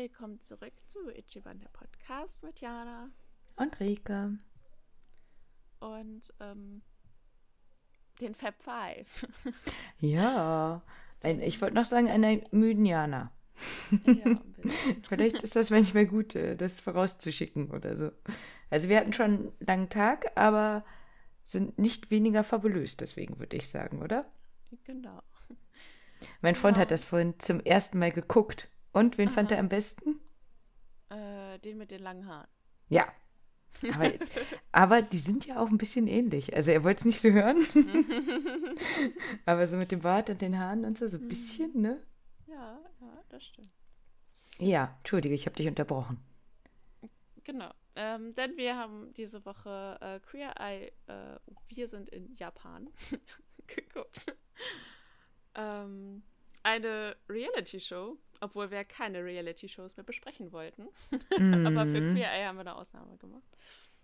Willkommen zurück zu Ichiban, der Podcast mit Jana. Und Rike. Und ähm, den Fab Five. ja, ein, ich wollte noch sagen, einer müden Jana. ja, Vielleicht ist das manchmal gut, äh, das vorauszuschicken oder so. Also wir hatten schon einen langen Tag, aber sind nicht weniger fabulös, deswegen würde ich sagen, oder? Genau. Mein Freund Ja. hat das vorhin zum ersten Mal geguckt. Und wen fand Aha. er am besten? Äh, den mit den langen Haaren. Ja. Aber, aber die sind ja auch ein bisschen ähnlich. Also er wollte es nicht so hören. aber so mit dem Bart und den Haaren und so, so ein bisschen, ne? Ja, ja, das stimmt. Ja, entschuldige, ich habe dich unterbrochen. Genau. Ähm, denn wir haben diese Woche äh, Queer Eye, äh, wir sind in Japan geguckt. ähm, eine Reality-Show, obwohl wir keine Reality-Shows mehr besprechen wollten. Aber für. Queer Eye haben wir eine Ausnahme gemacht.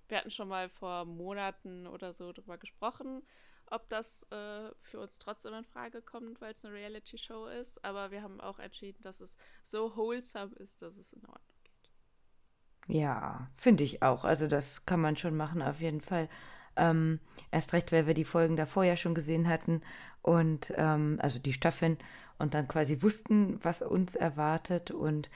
Wir hatten schon mal vor Monaten oder so drüber gesprochen, ob das äh, für uns trotzdem in Frage kommt, weil es eine Reality-Show ist. Aber wir haben auch entschieden, dass es so wholesome ist, dass es in Ordnung geht. Ja, finde ich auch. Also das kann man schon machen, auf jeden Fall. Ähm, erst recht, weil wir die Folgen davor ja schon gesehen hatten und ähm, also die Staffeln und dann quasi wussten, was uns erwartet und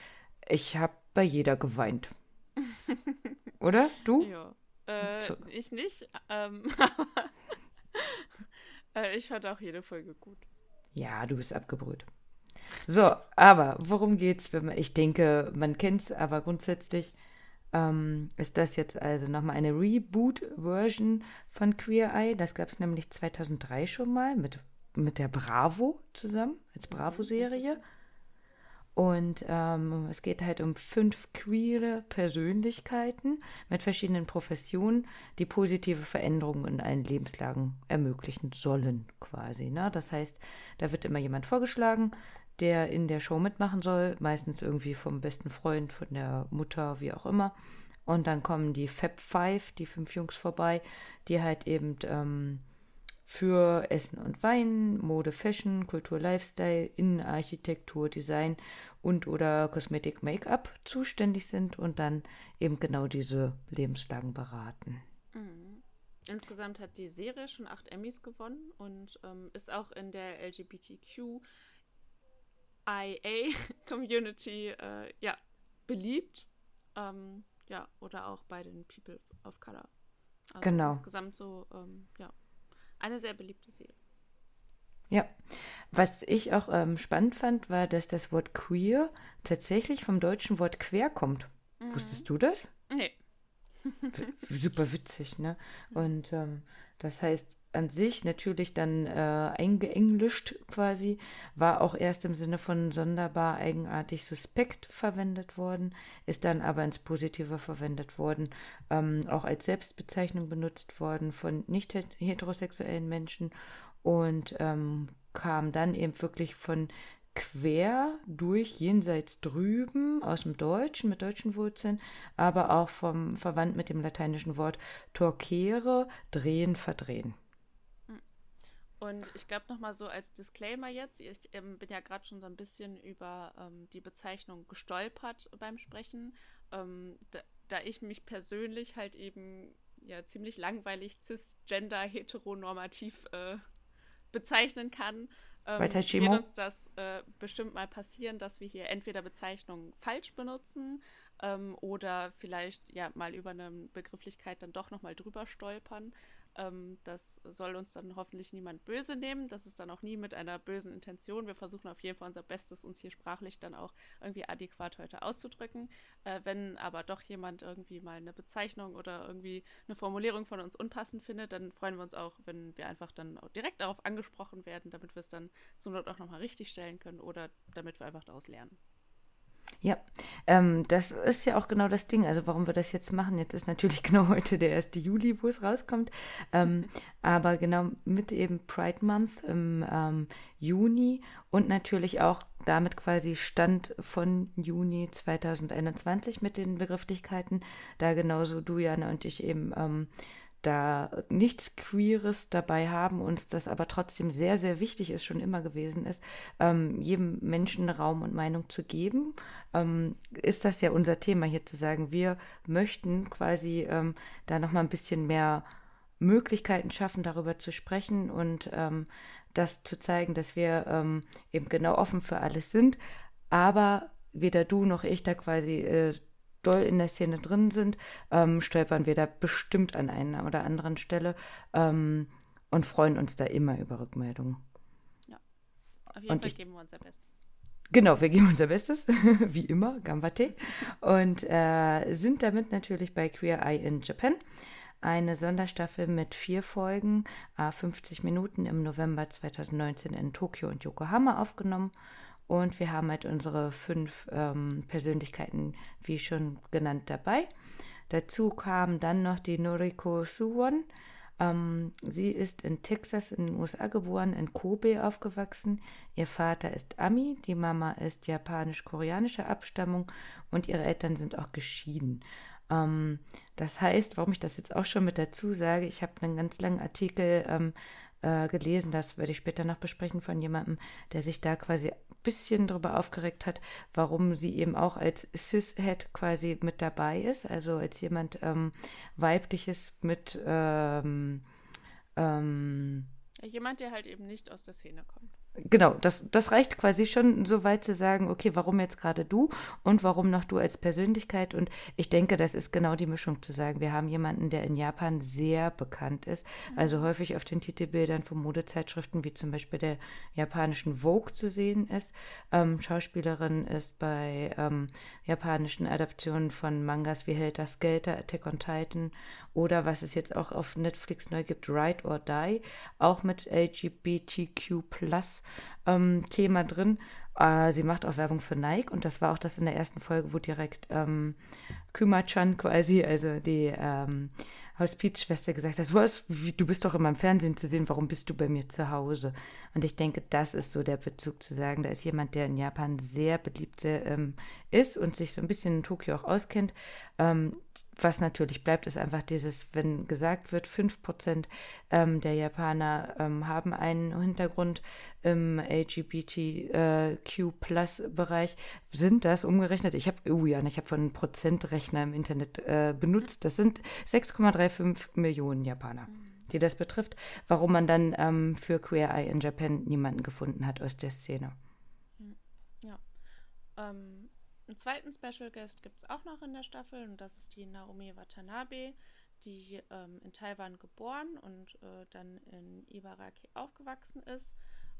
ich habe bei jeder geweint. Oder? Du? Ja. Äh, So. ich nicht, ähm, aber äh, ich fand auch jede Folge gut. Ja, du bist abgebrüht. So, aber worum geht's? Wenn man, ich denke, man kennt's, aber grundsätzlich ähm, ist das jetzt also nochmal eine Reboot-Version von Queer Eye. Das gab es nämlich 2003 schon mal mit, mit der Bravo zusammen, als Bravo-Serie. Und ähm, es geht halt um fünf queere Persönlichkeiten mit verschiedenen Professionen, die positive Veränderungen in allen Lebenslagen ermöglichen sollen, quasi. Ne? Das heißt, da wird immer jemand vorgeschlagen, der in der Show mitmachen soll, meistens irgendwie vom besten Freund, von der Mutter, wie auch immer. Und dann kommen die Fab Five, die fünf Jungs vorbei, die halt eben ähm, für Essen und Wein, Mode, Fashion, Kultur, Lifestyle, Innenarchitektur, Design und oder Kosmetik, Make-up zuständig sind und dann eben genau diese Lebenslagen beraten. Mhm. Insgesamt hat die Serie schon acht Emmys gewonnen und ähm, ist auch in der LGBTQIA-Community äh, ja, beliebt. Ähm, ja, oder auch bei den People of Color. Also Genau. Insgesamt so, ähm, ja, eine sehr beliebte Serie. Ja, was ich auch ähm, spannend fand, war, dass das Wort queer tatsächlich vom deutschen Wort quer kommt. Wusstest du das? Nee. Super witzig, ne? Und ähm, das heißt an sich natürlich dann äh, eingeenglischt quasi, war auch erst im Sinne von sonderbar, eigenartig, suspekt verwendet worden, ist dann aber ins Positive verwendet worden, ähm, auch als Selbstbezeichnung benutzt worden von nicht het- heterosexuellen Menschen und ähm, kam dann eben wirklich von quer durch jenseits drüben aus dem Deutschen mit deutschen Wurzeln, aber auch vom verwandt mit dem lateinischen Wort torquere, drehen, verdrehen. Und ich glaube nochmal so als Disclaimer jetzt, ich ähm, bin ja gerade schon so ein bisschen über ähm, die Bezeichnung gestolpert beim Sprechen, ähm, da, da ich mich persönlich halt eben ja ziemlich langweilig cisgender heteronormativ äh, bezeichnen kann, ähm, wird uns das äh, bestimmt mal passieren, dass wir hier entweder Bezeichnungen falsch benutzen ähm, oder vielleicht ja mal über eine Begrifflichkeit dann doch nochmal drüber stolpern. Ähm, das soll uns dann hoffentlich niemand böse nehmen. Das ist dann auch nie mit einer bösen Intention. Wir versuchen auf jeden Fall unser Bestes, uns hier sprachlich dann auch irgendwie adäquat heute auszudrücken. Äh, wenn aber doch jemand irgendwie mal eine Bezeichnung oder irgendwie eine Formulierung von uns unpassend findet, dann freuen wir uns auch, wenn wir einfach dann direkt darauf angesprochen werden, damit wir es dann zur Not auch nochmal richtig stellen können oder damit wir einfach daraus lernen. Ja, ähm, das ist ja auch genau das Ding. Also warum wir das jetzt machen, jetzt ist natürlich genau heute der 1. Juli, wo es rauskommt. Ähm, aber genau mit eben Pride Month im ähm, Juni und natürlich auch damit quasi Stand von Juni 2021 mit den Begrifflichkeiten, da genauso du, Jana und ich eben ähm, da nichts Queeres dabei haben, uns das aber trotzdem sehr, sehr wichtig ist, schon immer gewesen ist, ähm, jedem Menschen Raum und Meinung zu geben, ähm, ist das ja unser Thema hier zu sagen, wir möchten quasi ähm, da nochmal ein bisschen mehr Möglichkeiten schaffen, darüber zu sprechen und ähm, das zu zeigen, dass wir ähm, eben genau offen für alles sind, aber weder du noch ich da quasi äh, doll in der Szene drin sind, ähm, stolpern wir da bestimmt an einer oder anderen Stelle ähm, und freuen uns da immer über Rückmeldungen. Ja, auf jeden und Fall ich, geben wir unser Bestes. Genau, wir geben unser Bestes, wie immer, Gambate. Und äh, sind damit natürlich bei Queer Eye in Japan. Eine Sonderstaffel mit vier Folgen, äh, 50 Minuten im November 2019 in Tokio und Yokohama aufgenommen und wir haben halt unsere fünf ähm, Persönlichkeiten, wie schon genannt, dabei. Dazu kam dann noch die Noriko Suwon. Ähm, sie ist in Texas in den USA geboren, in Kobe aufgewachsen. Ihr Vater ist Ami, die Mama ist japanisch-koreanischer Abstammung und ihre Eltern sind auch geschieden. Ähm, das heißt, warum ich das jetzt auch schon mit dazu sage, ich habe einen ganz langen Artikel ähm, äh, gelesen, das werde ich später noch besprechen von jemandem, der sich da quasi bisschen darüber aufgeregt hat, warum sie eben auch als Cis-Head quasi mit dabei ist, also als jemand ähm, weibliches mit ähm, ähm, jemand, der halt eben nicht aus der Szene kommt genau, das, das reicht quasi schon so weit zu sagen, okay, warum jetzt gerade du und warum noch du als Persönlichkeit? Und ich denke, das ist genau die Mischung zu sagen. Wir haben jemanden, der in Japan sehr bekannt ist, also mhm. häufig auf den Titelbildern von Modezeitschriften, wie zum Beispiel der japanischen Vogue zu sehen ist. Ähm, Schauspielerin ist bei ähm, japanischen Adaptionen von Mangas wie Helter Skelter, Attack on Titan oder was es jetzt auch auf Netflix neu gibt, Ride or Die, auch mit LGBTQ Plus ähm, Thema drin. Äh, sie macht auch Werbung für Nike und das war auch das in der ersten Folge, wo direkt ähm, Kümmer-chan quasi, also die ähm, Hospizschwester gesagt hat, was, du bist doch immer im Fernsehen zu sehen, warum bist du bei mir zu Hause? Und ich denke, das ist so der Bezug zu sagen, da ist jemand, der in Japan sehr beliebt ähm, ist und sich so ein bisschen in Tokio auch auskennt. Ähm, was natürlich bleibt, ist einfach dieses, wenn gesagt wird, 5% ähm, der Japaner ähm, haben einen Hintergrund im LGBTQ-Plus-Bereich. Sind das umgerechnet? Ich habe, oh ja, ich habe von einem Prozentrechner im Internet äh, benutzt. Das sind 6,35 Millionen Japaner. die das betrifft, warum man dann ähm, für Queer Eye in Japan niemanden gefunden hat aus der Szene. Ja. Ähm, einen zweiten Special Guest gibt es auch noch in der Staffel und das ist die Naomi Watanabe, die ähm, in Taiwan geboren und äh, dann in Ibaraki aufgewachsen ist.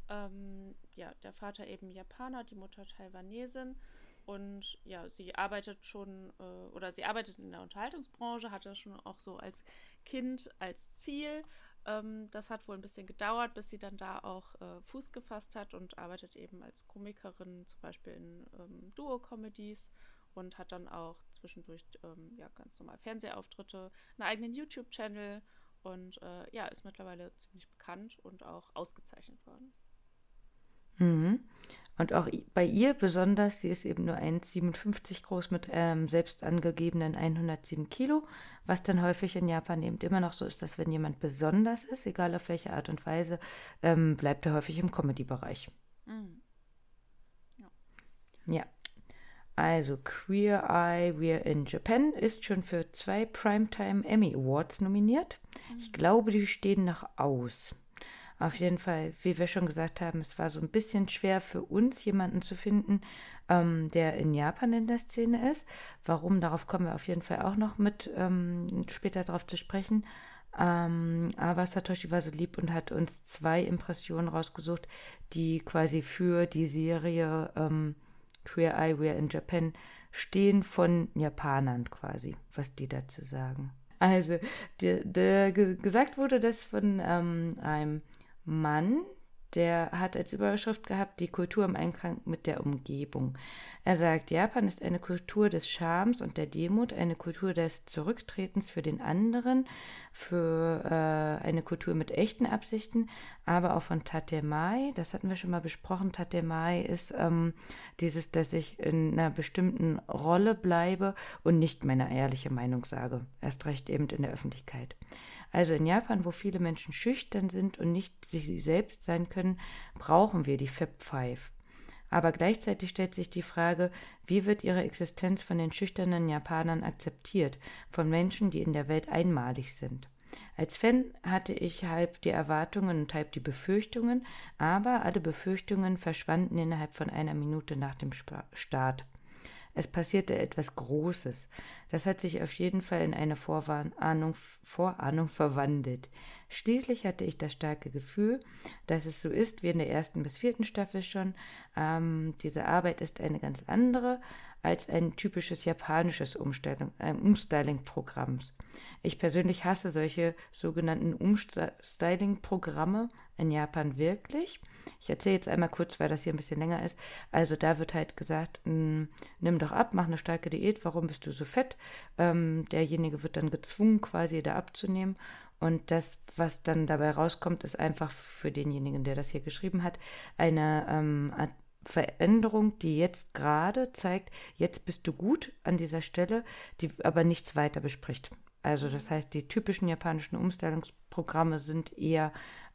Ähm, ja, der Vater eben Japaner, die Mutter Taiwanesin. Und ja, sie arbeitet schon äh, oder sie arbeitet in der Unterhaltungsbranche, hatte schon auch so als Kind als Ziel ähm, das hat wohl ein bisschen gedauert, bis sie dann da auch äh, Fuß gefasst hat und arbeitet eben als Komikerin, zum Beispiel in ähm, Duo-Comedies und hat dann auch zwischendurch ähm, ja, ganz normal Fernsehauftritte, einen eigenen YouTube-Channel und äh, ja, ist mittlerweile ziemlich bekannt und auch ausgezeichnet worden. Mhm. Und auch bei ihr besonders, sie ist eben nur 1,57 groß mit ähm, selbst angegebenen 107 Kilo, was dann häufig in Japan eben immer noch so ist, dass wenn jemand besonders ist, egal auf welche Art und Weise, ähm, bleibt er häufig im Comedy-Bereich. Mhm. Ja. ja. Also Queer Eye We're in Japan ist schon für zwei Primetime Emmy Awards nominiert. Mhm. Ich glaube, die stehen noch aus. Auf jeden Fall, wie wir schon gesagt haben, es war so ein bisschen schwer für uns, jemanden zu finden, ähm, der in Japan in der Szene ist. Warum, darauf kommen wir auf jeden Fall auch noch mit ähm, später darauf zu sprechen. Ähm, aber Satoshi war so lieb und hat uns zwei Impressionen rausgesucht, die quasi für die Serie ähm, Queer Eye We're in Japan stehen von Japanern quasi, was die dazu sagen. Also, der, der gesagt wurde, dass von ähm, einem Mann, der hat als Überschrift gehabt, die Kultur im Einklang mit der Umgebung. Er sagt, Japan ist eine Kultur des Charmes und der Demut, eine Kultur des Zurücktretens für den anderen, für äh, eine Kultur mit echten Absichten, aber auch von Tatemai. Das hatten wir schon mal besprochen. Tatemai ist ähm, dieses, dass ich in einer bestimmten Rolle bleibe und nicht meine ehrliche Meinung sage. Erst recht eben in der Öffentlichkeit. Also in Japan, wo viele Menschen schüchtern sind und nicht sich selbst sein können, brauchen wir die Fab Five. Aber gleichzeitig stellt sich die Frage, wie wird ihre Existenz von den schüchternen Japanern akzeptiert, von Menschen, die in der Welt einmalig sind. Als Fan hatte ich halb die Erwartungen und halb die Befürchtungen, aber alle Befürchtungen verschwanden innerhalb von einer Minute nach dem Start. Es passierte etwas Großes. Das hat sich auf jeden Fall in eine Vorahnung, Vorahnung verwandelt. Schließlich hatte ich das starke Gefühl, dass es so ist wie in der ersten bis vierten Staffel schon. Ähm, diese Arbeit ist eine ganz andere als ein typisches japanisches Umstellung, äh, Umstyling-Programms. Ich persönlich hasse solche sogenannten Umstyling-Programme in Japan wirklich. Ich erzähle jetzt einmal kurz, weil das hier ein bisschen länger ist. Also da wird halt gesagt, hm, nimm doch ab, mach eine starke Diät, warum bist du so fett? Ähm, derjenige wird dann gezwungen, quasi da abzunehmen. Und das, was dann dabei rauskommt, ist einfach für denjenigen, der das hier geschrieben hat, eine ähm, Veränderung, die jetzt gerade zeigt, jetzt bist du gut an dieser Stelle, die aber nichts weiter bespricht. Also das heißt, die typischen japanischen Umstellungsprogramme sind eher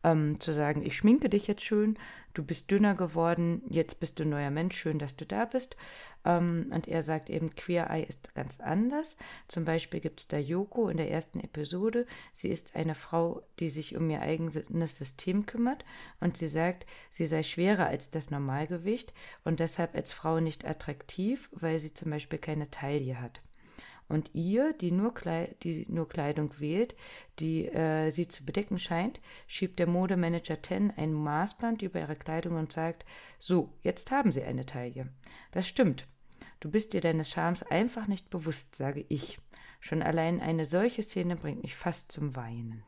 ähm, zu sagen, ich schminke dich jetzt schön, du bist dünner geworden, jetzt bist du ein neuer Mensch, schön, dass du da bist. Ähm, und er sagt eben, Queer Eye ist ganz anders. Zum Beispiel gibt es da Yoko in der ersten Episode. Sie ist eine Frau, die sich um ihr eigenes System kümmert und sie sagt, sie sei schwerer als das Normalgewicht und deshalb als Frau nicht attraktiv, weil sie zum Beispiel keine Taille hat. Und ihr, die nur, Kleid die nur Kleidung wählt, die äh, sie zu bedecken scheint, schiebt der Modemanager Ten ein Maßband über ihre Kleidung und sagt, so, jetzt haben sie eine Taille. Das stimmt. Du bist dir deines Charmes einfach nicht bewusst, sage ich. Schon allein eine solche Szene bringt mich fast zum Weinen.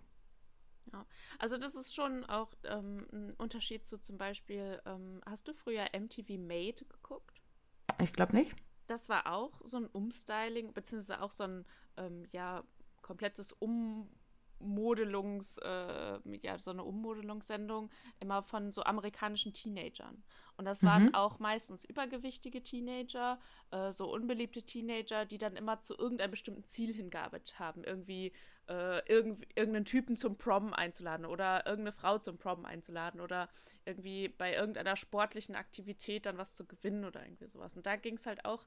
Ja, also das ist schon auch ähm, ein Unterschied zu zum Beispiel, ähm, hast du früher MTV Made geguckt? Ich glaube nicht das war auch so ein Umstyling, beziehungsweise auch so ein, ähm, ja, komplettes Ummodelungs, äh, ja, so eine Ummodelungssendung immer von so amerikanischen Teenagern. Und das waren mhm. auch meistens übergewichtige Teenager, äh, so unbeliebte Teenager, die dann immer zu irgendeinem bestimmten Ziel hingearbeitet haben. Irgendwie äh, irgend, irgendeinen Typen zum Prom einzuladen oder irgendeine Frau zum Prom einzuladen oder irgendwie bei irgendeiner sportlichen Aktivität dann was zu gewinnen oder irgendwie sowas. Und da ging es halt auch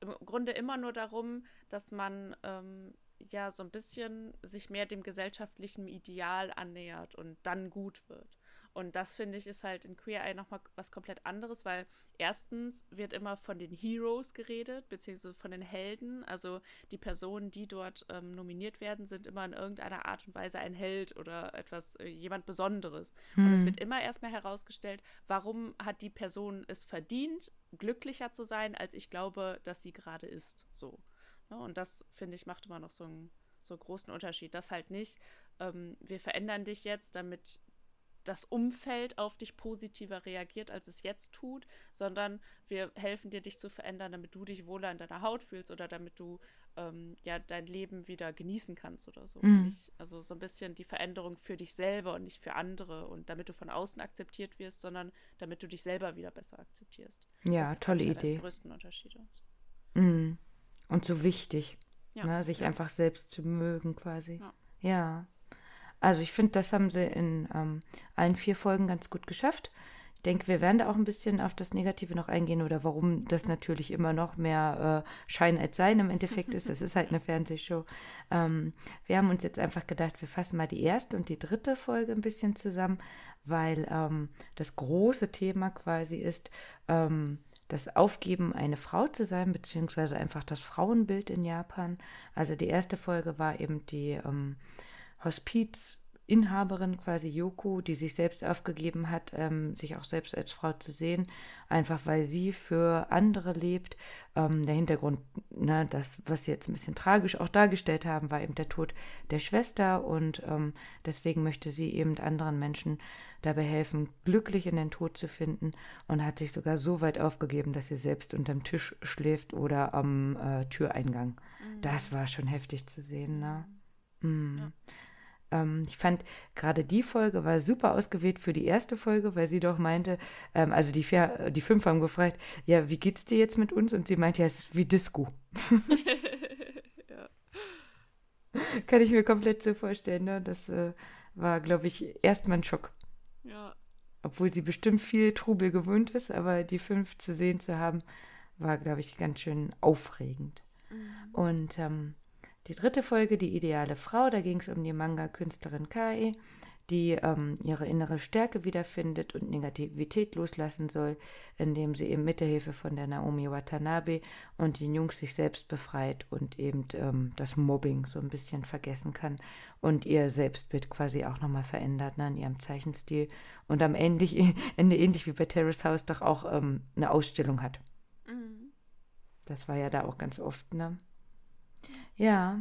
im Grunde immer nur darum, dass man ähm, ja so ein bisschen sich mehr dem gesellschaftlichen Ideal annähert und dann gut wird. Und das finde ich ist halt in Queer Eye nochmal was komplett anderes, weil erstens wird immer von den Heroes geredet, beziehungsweise von den Helden. Also die Personen, die dort ähm, nominiert werden, sind immer in irgendeiner Art und Weise ein Held oder etwas, äh, jemand Besonderes. Hm. Und es hm. wird immer erstmal herausgestellt, warum hat die Person es verdient, glücklicher zu sein, als ich glaube, dass sie gerade ist. So. Ne? und das, finde ich, macht immer noch so einen, so großen Unterschied. Das halt nicht, ähm, wir verändern dich jetzt, damit das Umfeld auf dich positiver reagiert, als es jetzt tut, sondern wir helfen dir, dich zu verändern, damit du dich wohler in deiner Haut fühlst oder damit du ähm, ja dein Leben wieder genießen kannst oder so. Mhm. Nicht, also so ein bisschen die Veränderung für dich selber und nicht für andere und damit du von außen akzeptiert wirst, sondern damit du dich selber wieder besser akzeptierst. Ja, das tolle Idee. Die größten Unterschiede. Mhm. Und so wichtig, ja. ne, sich ja. einfach selbst zu mögen quasi. ja. ja. Also ich finde, das haben sie in ähm, allen vier Folgen ganz gut geschafft. Ich denke, wir werden da auch ein bisschen auf das Negative noch eingehen oder warum das natürlich immer noch mehr äh, Schein als Sein im Endeffekt ist. Es ist halt eine Fernsehshow. Ähm, wir haben uns jetzt einfach gedacht, wir fassen mal die erste und die dritte Folge ein bisschen zusammen, weil ähm, das große Thema quasi ist, ähm, das Aufgeben, eine Frau zu sein, beziehungsweise einfach das Frauenbild in Japan. Also die erste Folge war eben die ähm, Hospizinhaberin quasi Yoko, die sich selbst aufgegeben hat, ähm, sich auch selbst als Frau zu sehen, einfach weil sie für andere lebt. Ähm, der Hintergrund, ne, das, was sie jetzt ein bisschen tragisch auch dargestellt haben, war eben der Tod der Schwester und ähm, deswegen möchte sie eben anderen Menschen dabei helfen, glücklich in den Tod zu finden und hat sich sogar so weit aufgegeben, dass sie selbst unterm Tisch schläft oder am äh, Türeingang. Mhm. Das war schon heftig zu sehen, ne? Mhm. Ja. Ähm, ich fand gerade die Folge war super ausgewählt für die erste Folge, weil sie doch meinte, ähm, also die, vier, die fünf haben gefragt, ja, wie geht's dir jetzt mit uns? Und sie meinte, ja, es ist wie Disco. ja. Kann ich mir komplett so vorstellen. Ne? Das äh, war, glaube ich, erstmal ein Schock. Ja. Obwohl sie bestimmt viel Trubel gewöhnt ist, aber die fünf zu sehen zu haben, war, glaube ich, ganz schön aufregend. Mhm. Und ähm, die dritte Folge, die ideale Frau, da ging es um die Manga-Künstlerin Kai die ähm, ihre innere Stärke wiederfindet und Negativität loslassen soll, indem sie eben mit der Hilfe von der Naomi Watanabe und den Jungs sich selbst befreit und eben ähm, das Mobbing so ein bisschen vergessen kann und ihr Selbstbild quasi auch nochmal verändert ne, in ihrem Zeichenstil und am Ende, Ende ähnlich wie bei Terrace House doch auch ähm, eine Ausstellung hat. Mhm. Das war ja da auch ganz oft, ne? Ja,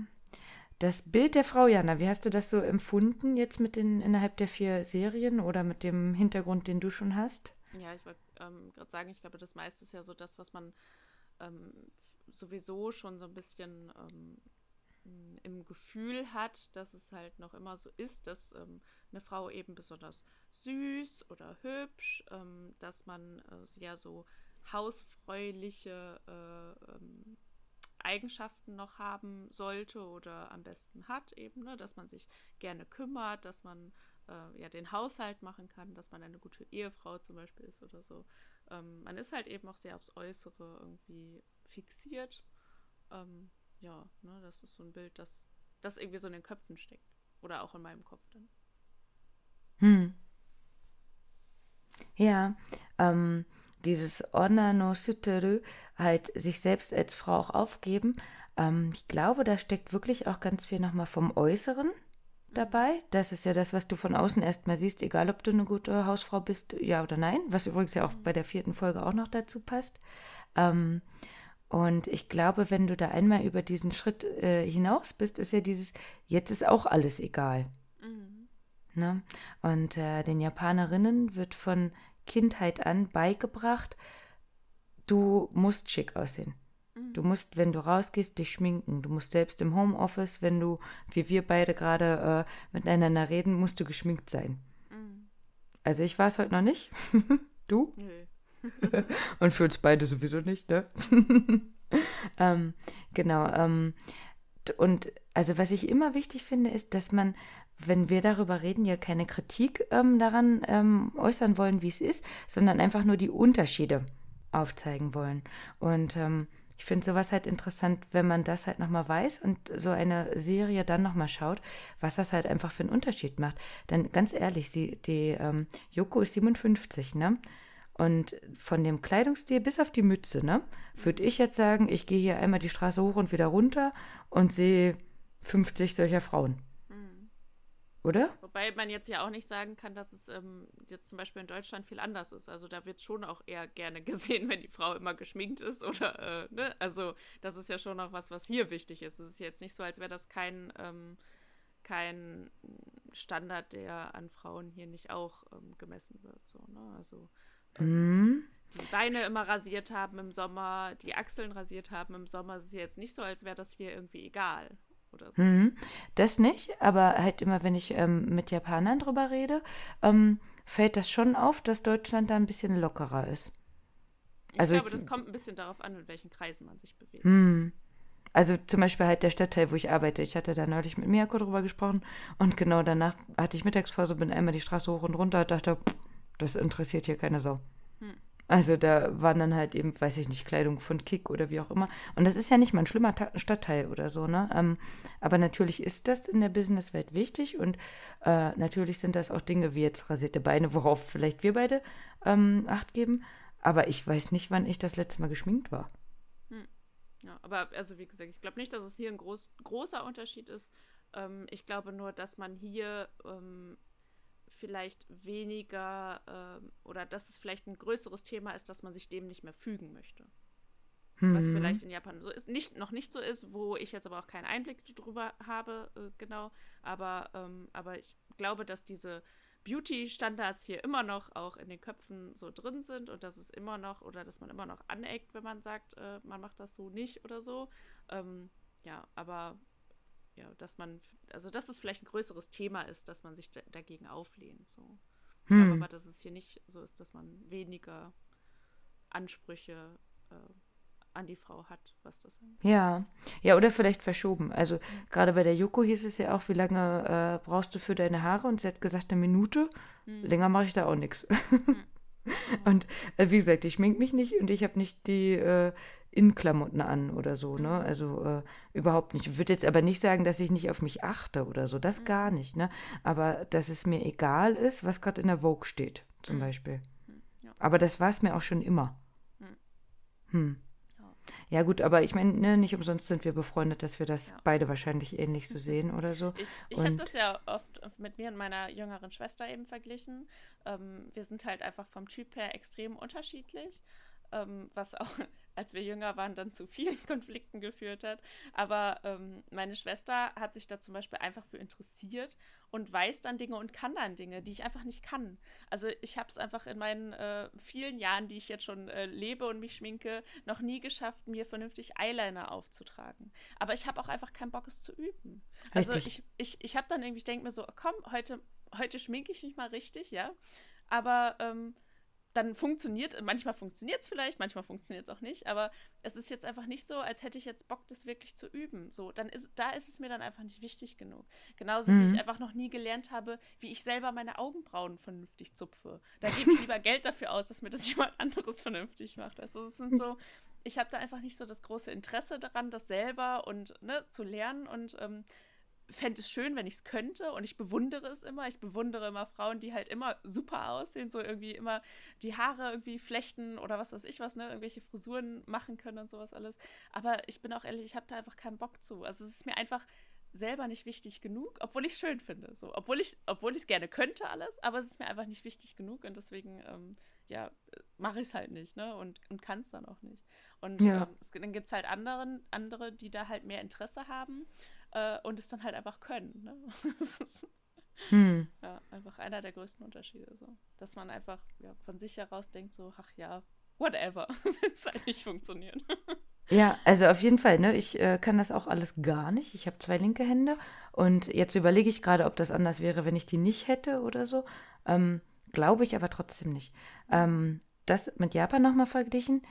das Bild der Frau, Jana, wie hast du das so empfunden jetzt mit den innerhalb der vier Serien oder mit dem Hintergrund, den du schon hast? Ja, ich wollte ähm, gerade sagen, ich glaube, das meiste ist ja so das, was man ähm, sowieso schon so ein bisschen ähm, im Gefühl hat, dass es halt noch immer so ist, dass ähm, eine Frau eben besonders süß oder hübsch, ähm, dass man äh, ja so hausfräuliche äh, ähm, Eigenschaften noch haben sollte oder am besten hat, eben, ne, dass man sich gerne kümmert, dass man äh, ja den Haushalt machen kann, dass man eine gute Ehefrau zum Beispiel ist oder so. Ähm, man ist halt eben auch sehr aufs Äußere irgendwie fixiert. Ähm, ja, ne, das ist so ein Bild, das, das irgendwie so in den Köpfen steckt. Oder auch in meinem Kopf dann. Hm. Ja, ähm, dieses Onna no Suteru, halt sich selbst als Frau auch aufgeben. Ähm, ich glaube, da steckt wirklich auch ganz viel nochmal vom Äußeren dabei. Das ist ja das, was du von außen erstmal siehst, egal ob du eine gute Hausfrau bist, ja oder nein, was übrigens ja auch bei der vierten Folge auch noch dazu passt. Ähm, und ich glaube, wenn du da einmal über diesen Schritt äh, hinaus bist, ist ja dieses, jetzt ist auch alles egal. Mhm. Ne? Und äh, den Japanerinnen wird von Kindheit an beigebracht, du musst schick aussehen. Mhm. Du musst, wenn du rausgehst, dich schminken. Du musst selbst im Homeoffice, wenn du, wie wir beide gerade äh, miteinander reden, musst du geschminkt sein. Mhm. Also ich war es heute noch nicht. du? Nö. Und für uns beide sowieso nicht, ne? ähm, genau. Ähm, und also was ich immer wichtig finde, ist, dass man wenn wir darüber reden, ja keine Kritik ähm, daran ähm, äußern wollen, wie es ist, sondern einfach nur die Unterschiede aufzeigen wollen. Und ähm, ich finde sowas halt interessant, wenn man das halt nochmal weiß und so eine Serie dann nochmal schaut, was das halt einfach für einen Unterschied macht. Denn ganz ehrlich, sie, die ähm, Yoko ist 57, ne? Und von dem Kleidungsstil bis auf die Mütze, ne, würde ich jetzt sagen, ich gehe hier einmal die Straße hoch und wieder runter und sehe 50 solcher Frauen. Oder? Wobei man jetzt ja auch nicht sagen kann, dass es ähm, jetzt zum Beispiel in Deutschland viel anders ist. Also da wird schon auch eher gerne gesehen, wenn die Frau immer geschminkt ist oder, äh, ne? Also das ist ja schon auch was, was hier wichtig ist. Es ist jetzt nicht so, als wäre das kein, ähm, kein Standard, der an Frauen hier nicht auch ähm, gemessen wird. So, ne? Also mhm. die Beine immer rasiert haben im Sommer, die Achseln rasiert haben im Sommer. Es ist jetzt nicht so, als wäre das hier irgendwie egal oder so. Mhm. Das nicht, aber halt immer, wenn ich ähm, mit Japanern drüber rede, ähm, fällt das schon auf, dass Deutschland da ein bisschen lockerer ist. Ich also glaube, ich, das kommt ein bisschen darauf an, in welchen Kreisen man sich bewegt. Mhm. Also zum Beispiel halt der Stadtteil, wo ich arbeite. Ich hatte da neulich mit Miyako drüber gesprochen und genau danach hatte ich Mittagspause, bin einmal die Straße hoch und runter und dachte, das interessiert hier keine Sau. Also da waren dann halt eben, weiß ich nicht, Kleidung von Kick oder wie auch immer. Und das ist ja nicht mal ein schlimmer Ta Stadtteil oder so, ne? Ähm, aber natürlich ist das in der Businesswelt wichtig und äh, natürlich sind das auch Dinge wie jetzt rasierte Beine, worauf vielleicht wir beide ähm, Acht geben. Aber ich weiß nicht, wann ich das letzte Mal geschminkt war. Hm. Ja, aber also wie gesagt, ich glaube nicht, dass es hier ein groß, großer Unterschied ist. Ähm, ich glaube nur, dass man hier ähm, vielleicht weniger äh, oder dass es vielleicht ein größeres Thema ist, dass man sich dem nicht mehr fügen möchte. Mhm. Was vielleicht in Japan so ist, nicht, noch nicht so ist, wo ich jetzt aber auch keinen Einblick drüber habe, äh, genau. Aber, ähm, aber ich glaube, dass diese Beauty-Standards hier immer noch auch in den Köpfen so drin sind und dass es immer noch oder dass man immer noch aneckt, wenn man sagt, äh, man macht das so nicht oder so. Ähm, ja, aber ja, dass man, also dass es vielleicht ein größeres Thema ist, dass man sich dagegen auflehnt. So. Ich hm. glaube aber, dass es hier nicht so ist, dass man weniger Ansprüche äh, an die Frau hat, was das angeht. Ja, ja, oder vielleicht verschoben. Also mhm. gerade bei der Joko hieß es ja auch, wie lange äh, brauchst du für deine Haare? Und sie hat gesagt, eine Minute. Mhm. Länger mache ich da auch nichts. Mhm. Und äh, wie gesagt, ich schmink mich nicht und ich habe nicht die äh, Innenklamotten an oder so, ne? Mhm. Also äh, überhaupt nicht. Ich würde jetzt aber nicht sagen, dass ich nicht auf mich achte oder so. Das mhm. gar nicht, ne? Aber dass es mir egal ist, was gerade in der Vogue steht, zum mhm. Beispiel. Ja. Aber das war es mir auch schon immer. Hm. Ja, gut, aber ich meine, ne, nicht umsonst sind wir befreundet, dass wir das ja. beide wahrscheinlich ähnlich so sehen oder so. Ich, ich habe das ja oft mit mir und meiner jüngeren Schwester eben verglichen. Ähm, wir sind halt einfach vom Typ her extrem unterschiedlich ähm, was auch, als wir jünger waren, dann zu vielen Konflikten geführt hat. Aber ähm, meine Schwester hat sich da zum Beispiel einfach für interessiert und weiß dann Dinge und kann dann Dinge, die ich einfach nicht kann. Also ich habe es einfach in meinen äh, vielen Jahren, die ich jetzt schon äh, lebe und mich schminke, noch nie geschafft, mir vernünftig Eyeliner aufzutragen. Aber ich habe auch einfach keinen Bock, es zu üben. Also richtig. ich, ich, ich habe dann irgendwie, ich denke mir so, komm, heute, heute schminke ich mich mal richtig, ja. Aber ähm, dann funktioniert, manchmal funktioniert es vielleicht, manchmal funktioniert es auch nicht, aber es ist jetzt einfach nicht so, als hätte ich jetzt Bock, das wirklich zu üben. So, dann ist, da ist es mir dann einfach nicht wichtig genug. Genauso mhm. wie ich einfach noch nie gelernt habe, wie ich selber meine Augenbrauen vernünftig zupfe. Da gebe ich lieber Geld dafür aus, dass mir das jemand anderes vernünftig macht. Also es sind so, ich habe da einfach nicht so das große Interesse daran, das selber und ne, zu lernen und ähm, fände es schön, wenn ich es könnte und ich bewundere es immer. Ich bewundere immer Frauen, die halt immer super aussehen, so irgendwie immer die Haare irgendwie flechten oder was weiß ich was, ne, irgendwelche Frisuren machen können und sowas alles. Aber ich bin auch ehrlich, ich habe da einfach keinen Bock zu. Also es ist mir einfach selber nicht wichtig genug, obwohl ich es schön finde. So, obwohl ich obwohl ich es gerne könnte alles, aber es ist mir einfach nicht wichtig genug und deswegen ähm, ja, mache ich es halt nicht, ne? Und, und kann es dann auch nicht. Und ja. ähm, es, dann gibt es halt anderen, andere, die da halt mehr Interesse haben äh, und es dann halt einfach können. Ne? das ist hm. ja, einfach einer der größten Unterschiede. So. Dass man einfach ja, von sich heraus denkt, so, ach ja, whatever, wenn es halt nicht funktioniert. Ja, also auf jeden Fall, ne? Ich äh, kann das auch alles gar nicht. Ich habe zwei linke Hände und jetzt überlege ich gerade, ob das anders wäre, wenn ich die nicht hätte oder so. Ähm, Glaube ich aber trotzdem nicht. Ähm, das mit Japan nochmal verglichen,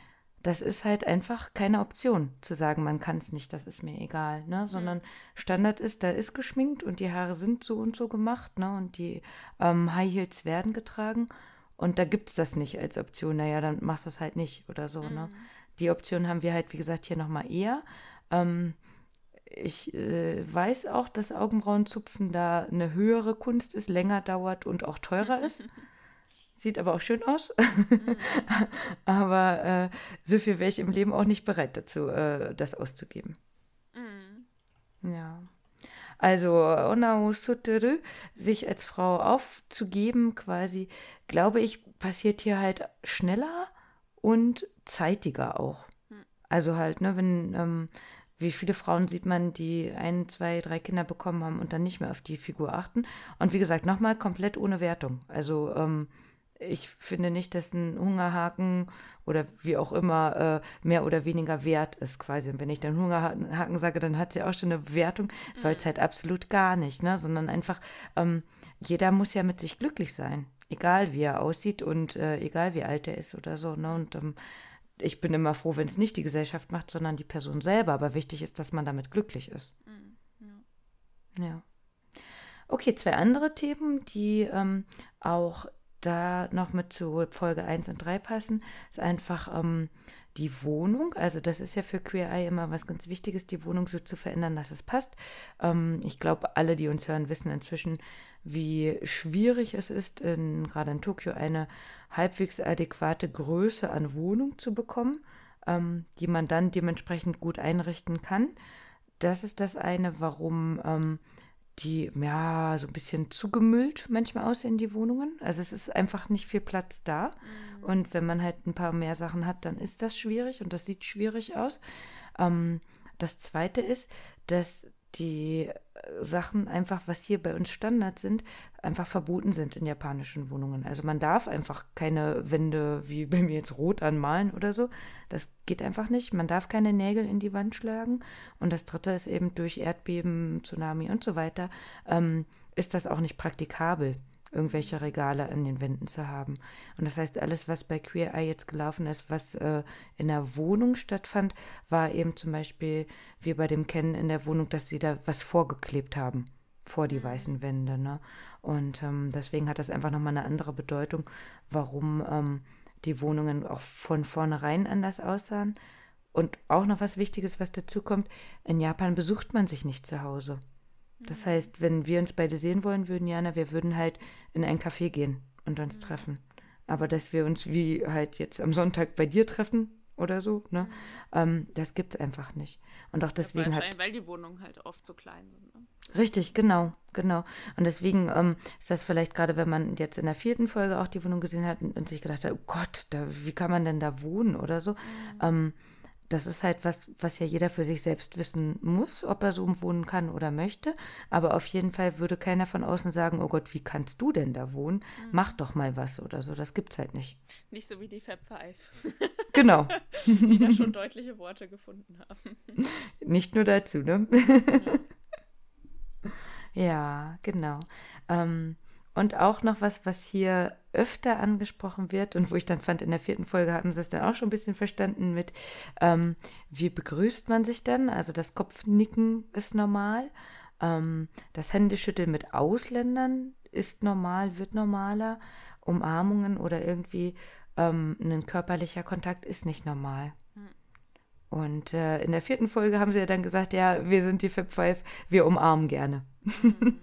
das ist halt einfach keine Option zu sagen, man kann es nicht, das ist mir egal, ne? Sondern Standard ist, da ist geschminkt und die Haare sind so und so gemacht, ne? Und die ähm, High Heels werden getragen. Und da gibt es das nicht als Option. Naja, dann machst du es halt nicht oder so, ne? mhm. ne? Die Option haben wir halt, wie gesagt, hier nochmal eher. Ähm, ich äh, weiß auch, dass Augenbrauenzupfen da eine höhere Kunst ist, länger dauert und auch teurer ist. Sieht aber auch schön aus. Mhm. aber äh, so viel wäre ich im Leben auch nicht bereit dazu, äh, das auszugeben. Mhm. Ja. Also, Onao Suteru, sich als Frau aufzugeben, quasi, glaube ich, passiert hier halt schneller und zeitiger auch. Mhm. Also halt, ne, wenn, ähm, wie viele Frauen sieht man, die ein, zwei, drei Kinder bekommen haben und dann nicht mehr auf die Figur achten. Und wie gesagt, nochmal komplett ohne Wertung. Also, ähm, ich finde nicht, dass ein Hungerhaken oder wie auch immer äh, mehr oder weniger wert ist quasi. Und wenn ich dann Hungerhaken sage, dann hat sie auch schon eine Wertung. Mhm. Soll es halt absolut gar nicht, ne? Sondern einfach, ähm, jeder muss ja mit sich glücklich sein. Egal wie er aussieht und äh, egal wie alt er ist oder so, ne? Und ähm, ich bin immer froh, wenn es nicht die Gesellschaft macht, sondern die Person selber. Aber wichtig ist, dass man damit glücklich ist. Mhm. Ja. ja. Okay, zwei andere Themen, die ähm, auch da noch mit zu Folge 1 und 3 passen, ist einfach ähm, die Wohnung. Also das ist ja für Queer Eye immer was ganz Wichtiges, die Wohnung so zu verändern, dass es passt. Ähm, ich glaube, alle, die uns hören, wissen inzwischen, wie schwierig es ist, in, gerade in Tokio eine halbwegs adäquate Größe an Wohnung zu bekommen, ähm, die man dann dementsprechend gut einrichten kann. Das ist das eine, warum ähm, die ja so ein bisschen zugemüllt manchmal aussehen, die Wohnungen. Also es ist einfach nicht viel Platz da. Mhm. Und wenn man halt ein paar mehr Sachen hat, dann ist das schwierig und das sieht schwierig aus. Ähm, das zweite ist, dass die Sachen einfach, was hier bei uns Standard sind, einfach verboten sind in japanischen Wohnungen. Also man darf einfach keine Wände wie bei mir jetzt rot anmalen oder so. Das geht einfach nicht. Man darf keine Nägel in die Wand schlagen. Und das dritte ist eben durch Erdbeben, Tsunami und so weiter, ähm, ist das auch nicht praktikabel. Irgendwelche Regale an den Wänden zu haben. Und das heißt, alles, was bei Queer Eye jetzt gelaufen ist, was äh, in der Wohnung stattfand, war eben zum Beispiel wie bei dem Kennen in der Wohnung, dass sie da was vorgeklebt haben vor die mhm. weißen Wände. Ne? Und ähm, deswegen hat das einfach nochmal eine andere Bedeutung, warum ähm, die Wohnungen auch von vornherein anders aussahen. Und auch noch was Wichtiges, was dazu kommt, in Japan besucht man sich nicht zu Hause. Das heißt, wenn wir uns beide sehen wollen würden, Jana, wir würden halt in ein Café gehen und uns treffen. Aber dass wir uns wie halt jetzt am Sonntag bei dir treffen oder so, ne, ähm, das gibt es einfach nicht. Und auch deswegen ja, hat. Weil die Wohnungen halt oft so klein sind. Ne? Richtig, genau, genau. Und deswegen ähm, ist das vielleicht gerade, wenn man jetzt in der vierten Folge auch die Wohnung gesehen hat und, und sich gedacht hat, oh Gott, da, wie kann man denn da wohnen oder so, mhm. ähm, das ist halt was, was ja jeder für sich selbst wissen muss, ob er so wohnen kann oder möchte. Aber auf jeden Fall würde keiner von außen sagen, oh Gott, wie kannst du denn da wohnen? Mhm. Mach doch mal was oder so. Das gibt's halt nicht. Nicht so wie die Fab Five. Genau. die da schon deutliche Worte gefunden haben. Nicht nur dazu, ne? ja, ja genau. Ähm, und auch noch was, was hier öfter angesprochen wird und wo ich dann fand, in der vierten Folge haben sie es dann auch schon ein bisschen verstanden mit, ähm, wie begrüßt man sich dann? Also das Kopfnicken ist normal. Ähm, das Händeschütteln mit Ausländern ist normal, wird normaler. Umarmungen oder irgendwie ähm, ein körperlicher Kontakt ist nicht normal. Hm. Und äh, in der vierten Folge haben sie ja dann gesagt, ja, wir sind die Fib Five, wir umarmen gerne. Mhm.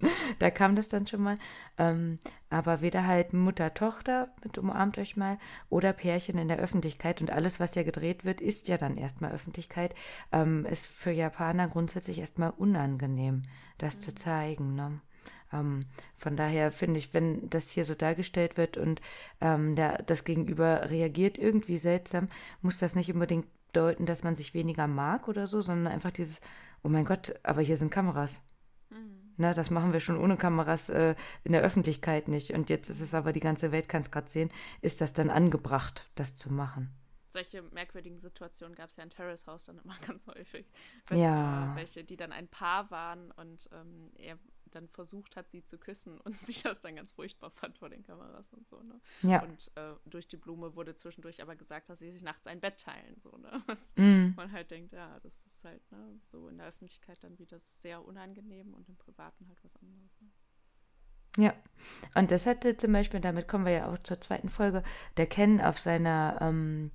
da kam das dann schon mal. Ähm, aber weder halt Mutter-Tochter mit umarmt euch mal oder Pärchen in der Öffentlichkeit und alles, was ja gedreht wird, ist ja dann erstmal Öffentlichkeit, ähm, ist für Japaner grundsätzlich erstmal unangenehm, das mhm. zu zeigen. Ne? Ähm, von daher finde ich, wenn das hier so dargestellt wird und ähm, der, das Gegenüber reagiert irgendwie seltsam, muss das nicht unbedingt bedeuten, dass man sich weniger mag oder so, sondern einfach dieses, oh mein Gott, aber hier sind Kameras. Ne, das machen wir schon ohne Kameras äh, in der Öffentlichkeit nicht. Und jetzt ist es aber, die ganze Welt kann es gerade sehen, ist das dann angebracht, das zu machen. Solche merkwürdigen Situationen gab es ja in Terrace House dann immer ganz häufig. Wenn, ja. Äh, welche, die dann ein Paar waren und ähm, er dann versucht hat, sie zu küssen und sie das dann ganz furchtbar fand vor den Kameras und so. Ne? Ja. Und äh, durch die Blume wurde zwischendurch aber gesagt, dass sie sich nachts ein Bett teilen. So, ne? Was mm. man halt denkt, ja, das ist halt ne, so in der Öffentlichkeit dann wieder sehr unangenehm und im Privaten halt was anderes. Ne? Ja, und das hatte zum Beispiel, damit kommen wir ja auch zur zweiten Folge, der Ken auf seiner ähm,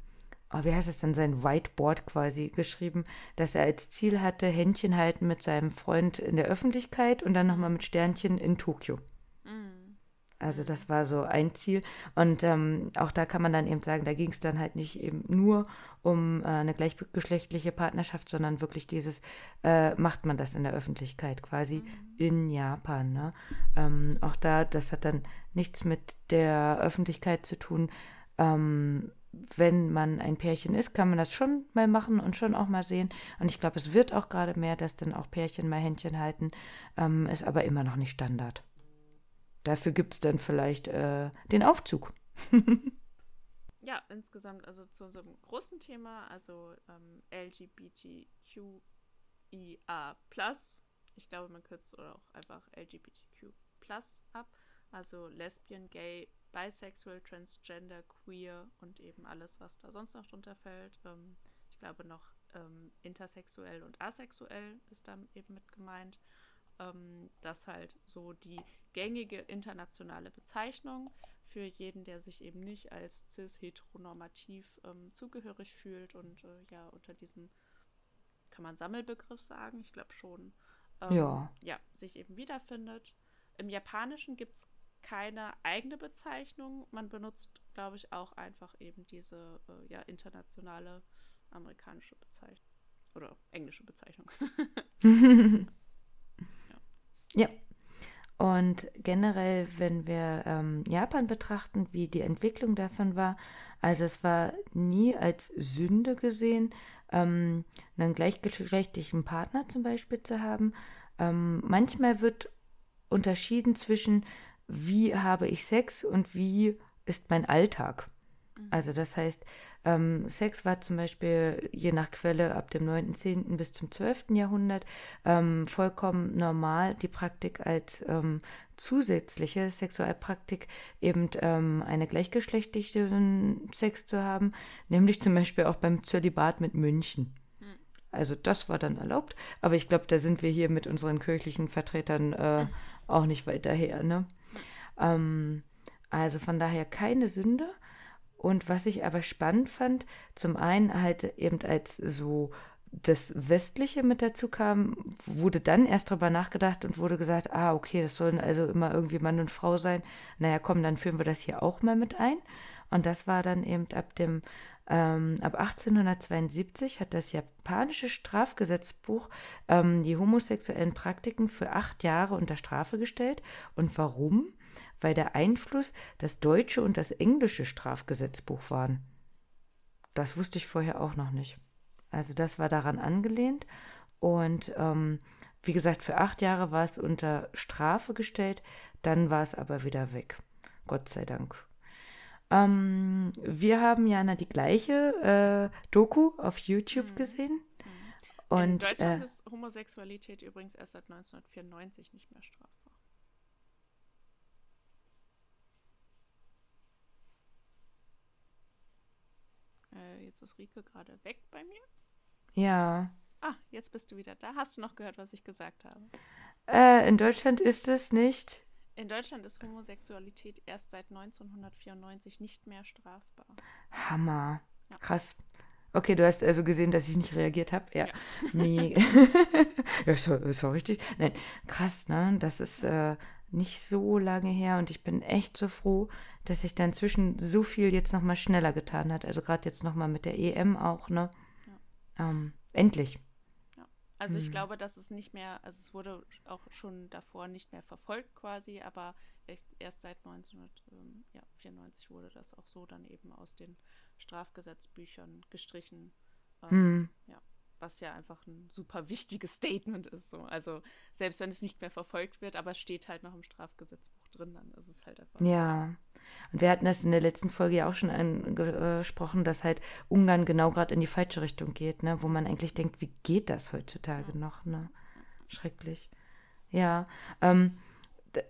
oh, wie heißt es denn, sein Whiteboard quasi geschrieben, dass er als Ziel hatte, Händchen halten mit seinem Freund in der Öffentlichkeit und dann nochmal mit Sternchen in Tokio. Mhm. Also das war so ein Ziel. Und ähm, auch da kann man dann eben sagen, da ging es dann halt nicht eben nur um äh, eine gleichgeschlechtliche Partnerschaft, sondern wirklich dieses, äh, macht man das in der Öffentlichkeit quasi mhm. in Japan. Ne? Ähm, auch da, das hat dann nichts mit der Öffentlichkeit zu tun. Ähm, wenn man ein Pärchen ist, kann man das schon mal machen und schon auch mal sehen. Und ich glaube, es wird auch gerade mehr, dass dann auch Pärchen mal Händchen halten, ähm, ist aber immer noch nicht Standard. Dafür gibt es dann vielleicht äh, den Aufzug. ja, insgesamt, also zu unserem großen Thema, also ähm, LGBTQIA. Ich glaube, man kürzt oder auch einfach LGBTQ ab. Also Lesbian, Gay, bisexual, transgender, queer und eben alles, was da sonst noch drunter fällt. Ähm, ich glaube noch ähm, intersexuell und asexuell ist da eben mit gemeint. Ähm, das halt so die gängige internationale Bezeichnung für jeden, der sich eben nicht als cis-heteronormativ ähm, zugehörig fühlt und äh, ja unter diesem, kann man Sammelbegriff sagen? Ich glaube schon. Ähm, ja. Ja, sich eben wiederfindet. Im Japanischen gibt es keine eigene Bezeichnung. Man benutzt, glaube ich, auch einfach eben diese äh, ja, internationale amerikanische Bezeichnung oder englische Bezeichnung. ja. ja. Und generell, wenn wir ähm, Japan betrachten, wie die Entwicklung davon war, also es war nie als Sünde gesehen, ähm, einen gleichgeschlechtlichen Partner zum Beispiel zu haben. Ähm, manchmal wird unterschieden zwischen wie habe ich Sex und wie ist mein Alltag. Mhm. Also das heißt, Ähm, Sex war zum Beispiel je nach Quelle ab dem 9., 10. bis zum 12. Jahrhundert ähm, vollkommen normal, die Praktik als ähm, zusätzliche Sexualpraktik eben ähm, eine gleichgeschlechtlichen Sex zu haben, nämlich zum Beispiel auch beim Zölibat mit München. Hm. Also das war dann erlaubt, aber ich glaube, da sind wir hier mit unseren kirchlichen Vertretern äh, auch nicht weiter her. Ne? Ähm, also von daher keine Sünde. Und was ich aber spannend fand, zum einen halt eben als so das Westliche mit dazu kam, wurde dann erst darüber nachgedacht und wurde gesagt, ah, okay, das sollen also immer irgendwie Mann und Frau sein. Naja, komm, dann führen wir das hier auch mal mit ein. Und das war dann eben ab dem ähm, ab 1872 hat das japanische Strafgesetzbuch ähm, die homosexuellen Praktiken für acht Jahre unter Strafe gestellt. Und warum? Weil der Einfluss das deutsche und das englische Strafgesetzbuch waren. Das wusste ich vorher auch noch nicht. Also das war daran angelehnt und ähm, wie gesagt, für acht Jahre war es unter Strafe gestellt, dann war es aber wieder weg. Gott sei Dank. Ähm, wir haben Jana die gleiche äh, Doku auf YouTube mhm. gesehen. Mhm. Und, In Deutschland äh, ist Homosexualität übrigens erst seit 1994 nicht mehr strafbar. Äh, jetzt ist Rike gerade weg bei mir. Ja. Ah, jetzt bist du wieder da. Hast du noch gehört, was ich gesagt habe? Äh, in Deutschland ist es nicht. In Deutschland ist Homosexualität erst seit 1994 nicht mehr strafbar. Hammer. Ja. Krass. Okay, du hast also gesehen, dass ich nicht reagiert habe. Ja. ja. Nee. ja, ist auch richtig. Nein, krass, ne? Das ist äh, nicht so lange her und ich bin echt so froh, dass sich dann zwischen so viel jetzt nochmal schneller getan hat. Also gerade jetzt nochmal mit der EM auch, ne? Ja. Ähm, endlich. Ja. Also ich hm. glaube, dass es nicht mehr, also es wurde auch schon davor nicht mehr verfolgt quasi, aber erst seit 1994 wurde das auch so dann eben aus den Strafgesetzbüchern gestrichen. Ähm, hm. Ja was ja einfach ein super wichtiges Statement ist. So. Also selbst wenn es nicht mehr verfolgt wird, aber steht halt noch im Strafgesetzbuch drin, dann ist es halt einfach. Ja. Und wir hatten das in der letzten Folge ja auch schon angesprochen, dass halt Ungarn genau gerade in die falsche Richtung geht, ne? wo man eigentlich denkt, wie geht das heutzutage ja. noch? Ne? Schrecklich. Ja. Ähm,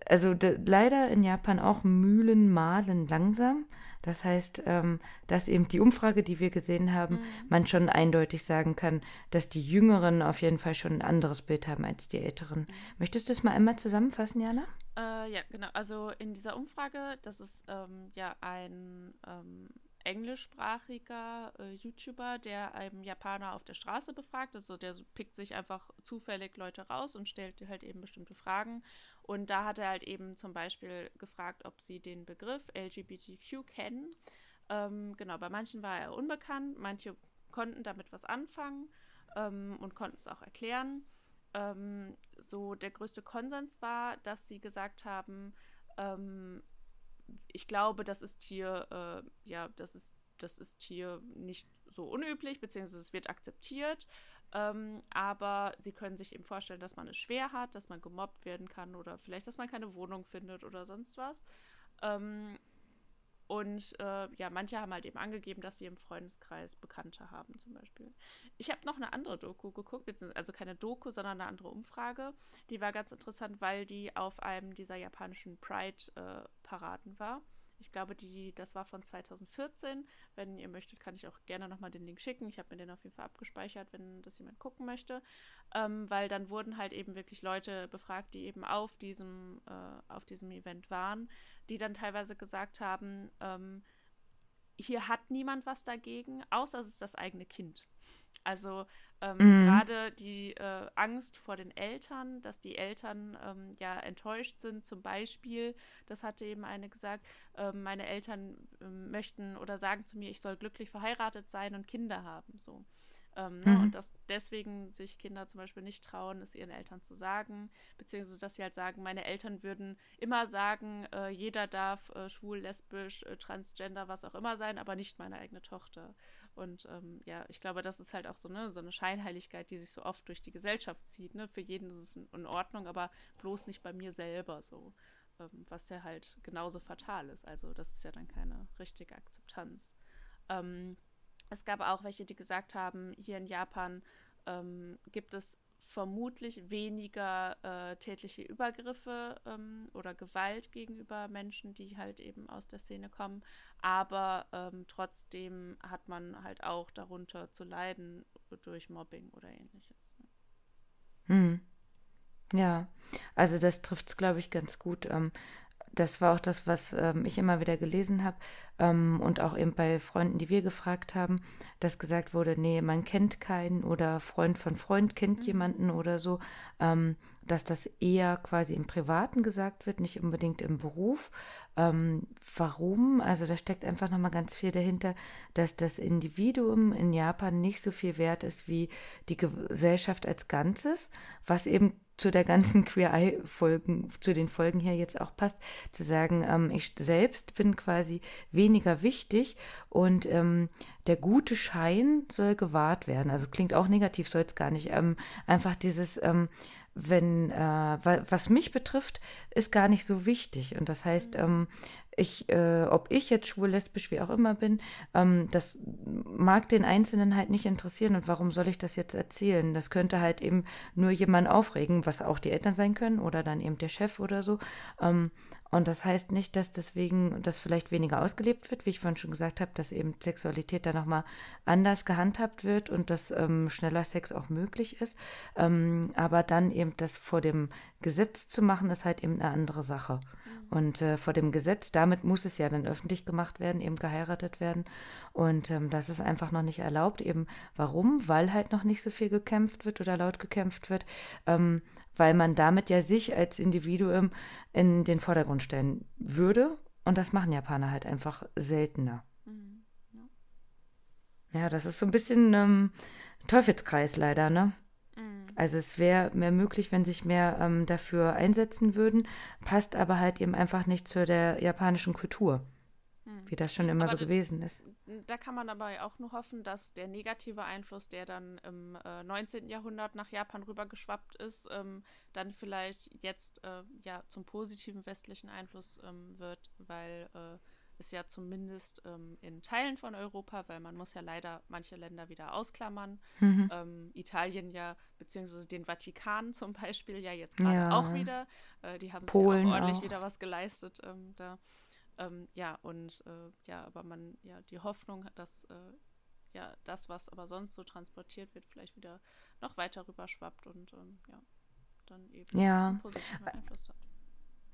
also leider in Japan auch Mühlen mahlen langsam. Das heißt, ähm, dass eben die Umfrage, die wir gesehen haben, mhm. man schon eindeutig sagen kann, dass die Jüngeren auf jeden Fall schon ein anderes Bild haben als die Älteren. Mhm. Möchtest du es mal einmal zusammenfassen, Jana? Äh, ja, genau. Also in dieser Umfrage, das ist ähm, ja ein ähm, englischsprachiger äh, YouTuber, der einem Japaner auf der Straße befragt. Also der pickt sich einfach zufällig Leute raus und stellt halt eben bestimmte Fragen. Und da hat er halt eben zum Beispiel gefragt, ob sie den Begriff LGBTQ kennen. Ähm, genau, bei manchen war er unbekannt, manche konnten damit was anfangen ähm, und konnten es auch erklären. Ähm, so der größte Konsens war, dass sie gesagt haben, ähm, ich glaube, das ist hier, äh, ja, das ist, das ist hier nicht so unüblich, beziehungsweise es wird akzeptiert. Ähm, aber sie können sich eben vorstellen, dass man es schwer hat, dass man gemobbt werden kann oder vielleicht, dass man keine Wohnung findet oder sonst was. Ähm, und äh, ja, manche haben halt eben angegeben, dass sie im Freundeskreis Bekannte haben, zum Beispiel. Ich habe noch eine andere Doku geguckt, also keine Doku, sondern eine andere Umfrage. Die war ganz interessant, weil die auf einem dieser japanischen Pride-Paraden äh, war. Ich glaube, die, das war von 2014. Wenn ihr möchtet, kann ich auch gerne nochmal den Link schicken. Ich habe mir den auf jeden Fall abgespeichert, wenn das jemand gucken möchte. Ähm, weil dann wurden halt eben wirklich Leute befragt, die eben auf diesem, äh, auf diesem Event waren, die dann teilweise gesagt haben, ähm, hier hat niemand was dagegen, außer es ist das eigene Kind. Also ähm, mhm. gerade die äh, Angst vor den Eltern, dass die Eltern ähm, ja enttäuscht sind, zum Beispiel, das hatte eben eine gesagt, äh, meine Eltern äh, möchten oder sagen zu mir, ich soll glücklich verheiratet sein und Kinder haben. So. Ähm, ne? mhm. Und dass deswegen sich Kinder zum Beispiel nicht trauen, es ihren Eltern zu sagen, beziehungsweise dass sie halt sagen, meine Eltern würden immer sagen, äh, jeder darf äh, schwul, lesbisch, äh, transgender, was auch immer sein, aber nicht meine eigene Tochter. Und ähm, ja, ich glaube, das ist halt auch so, ne, so eine Scheinheiligkeit, die sich so oft durch die Gesellschaft zieht. Ne? Für jeden ist es in Ordnung, aber bloß nicht bei mir selber so. Ähm, was ja halt genauso fatal ist. Also das ist ja dann keine richtige Akzeptanz. Ähm, Es gab auch welche, die gesagt haben, hier in Japan ähm, gibt es vermutlich weniger äh, tätliche Übergriffe ähm, oder Gewalt gegenüber Menschen, die halt eben aus der Szene kommen. Aber ähm, trotzdem hat man halt auch darunter zu leiden durch Mobbing oder ähnliches. Hm. Ja, also das trifft es, glaube ich, ganz gut. Ähm, das war auch das, was ähm, ich immer wieder gelesen habe ähm, und auch eben bei Freunden, die wir gefragt haben, dass gesagt wurde, nee, man kennt keinen oder Freund von Freund kennt mhm. jemanden oder so, ähm, dass das eher quasi im Privaten gesagt wird, nicht unbedingt im Beruf. Ähm, warum? Also da steckt einfach nochmal ganz viel dahinter, dass das Individuum in Japan nicht so viel wert ist wie die Gesellschaft als Ganzes, was eben zu der ganzen Queer Eye-Folgen, zu den Folgen hier jetzt auch passt, zu sagen, ähm, ich selbst bin quasi weniger wichtig und ähm, der gute Schein soll gewahrt werden. Also klingt auch negativ, soll es gar nicht. Ähm, einfach dieses, ähm, wenn, äh, was mich betrifft, ist gar nicht so wichtig. Und das heißt, ähm, ich, äh, ob ich jetzt schwul, lesbisch, wie auch immer bin, ähm, das mag den Einzelnen halt nicht interessieren. Und warum soll ich das jetzt erzählen? Das könnte halt eben nur jemand aufregen, was auch die Eltern sein können oder dann eben der Chef oder so. Ähm, und das heißt nicht, dass deswegen das vielleicht weniger ausgelebt wird, wie ich vorhin schon gesagt habe, dass eben Sexualität da nochmal anders gehandhabt wird und dass ähm, schneller Sex auch möglich ist. Ähm, aber dann eben das vor dem Gesetz zu machen, ist halt eben eine andere Sache. Mhm. Und äh, vor dem Gesetz, damit muss es ja dann öffentlich gemacht werden, eben geheiratet werden. Und ähm, das ist einfach noch nicht erlaubt. Eben warum? Weil halt noch nicht so viel gekämpft wird oder laut gekämpft wird. Ähm, weil man damit ja sich als Individuum in den Vordergrund stellen würde. Und das machen Japaner halt einfach seltener. Mhm. Ja. ja. das ist so ein bisschen ähm, Teufelskreis leider, ne? Also es wäre mehr möglich, wenn sich mehr ähm, dafür einsetzen würden, passt aber halt eben einfach nicht zu der japanischen Kultur, mhm. wie das schon immer aber so gewesen ist da kann man dabei auch nur hoffen, dass der negative Einfluss, der dann im äh, 19. Jahrhundert nach Japan rübergeschwappt ist, ähm, dann vielleicht jetzt äh, ja zum positiven westlichen Einfluss ähm, wird, weil äh, es ja zumindest ähm, in Teilen von Europa, weil man muss ja leider manche Länder wieder ausklammern, mhm. Ähm, Italien ja, beziehungsweise den Vatikan zum Beispiel ja jetzt gerade ja. auch wieder, äh, die haben Polen sich auch ordentlich auch. wieder was geleistet ähm, da. Ähm, ja, und äh, ja, aber man, ja, die Hoffnung, dass äh, ja, das, was aber sonst so transportiert wird, vielleicht wieder noch weiter rüberschwappt und ähm, ja, dann eben ja. einen positiven Einfluss hat.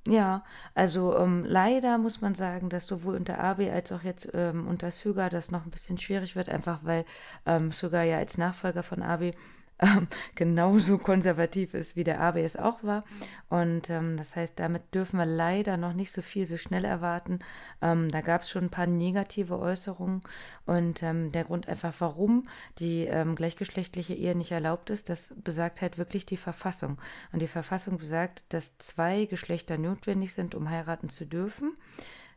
Ja, also ähm, leider muss man sagen, dass sowohl unter Abe als auch jetzt ähm, unter Suga das noch ein bisschen schwierig wird, einfach weil ähm, Suga ja als Nachfolger von Abe ähm, genauso konservativ ist, wie der ABS auch war. Und ähm, das heißt, damit dürfen wir leider noch nicht so viel so schnell erwarten. Ähm, da gab es schon ein paar negative Äußerungen. Und ähm, der Grund einfach, warum die ähm, gleichgeschlechtliche Ehe nicht erlaubt ist, das besagt halt wirklich die Verfassung. Und die Verfassung besagt, dass zwei Geschlechter notwendig sind, um heiraten zu dürfen.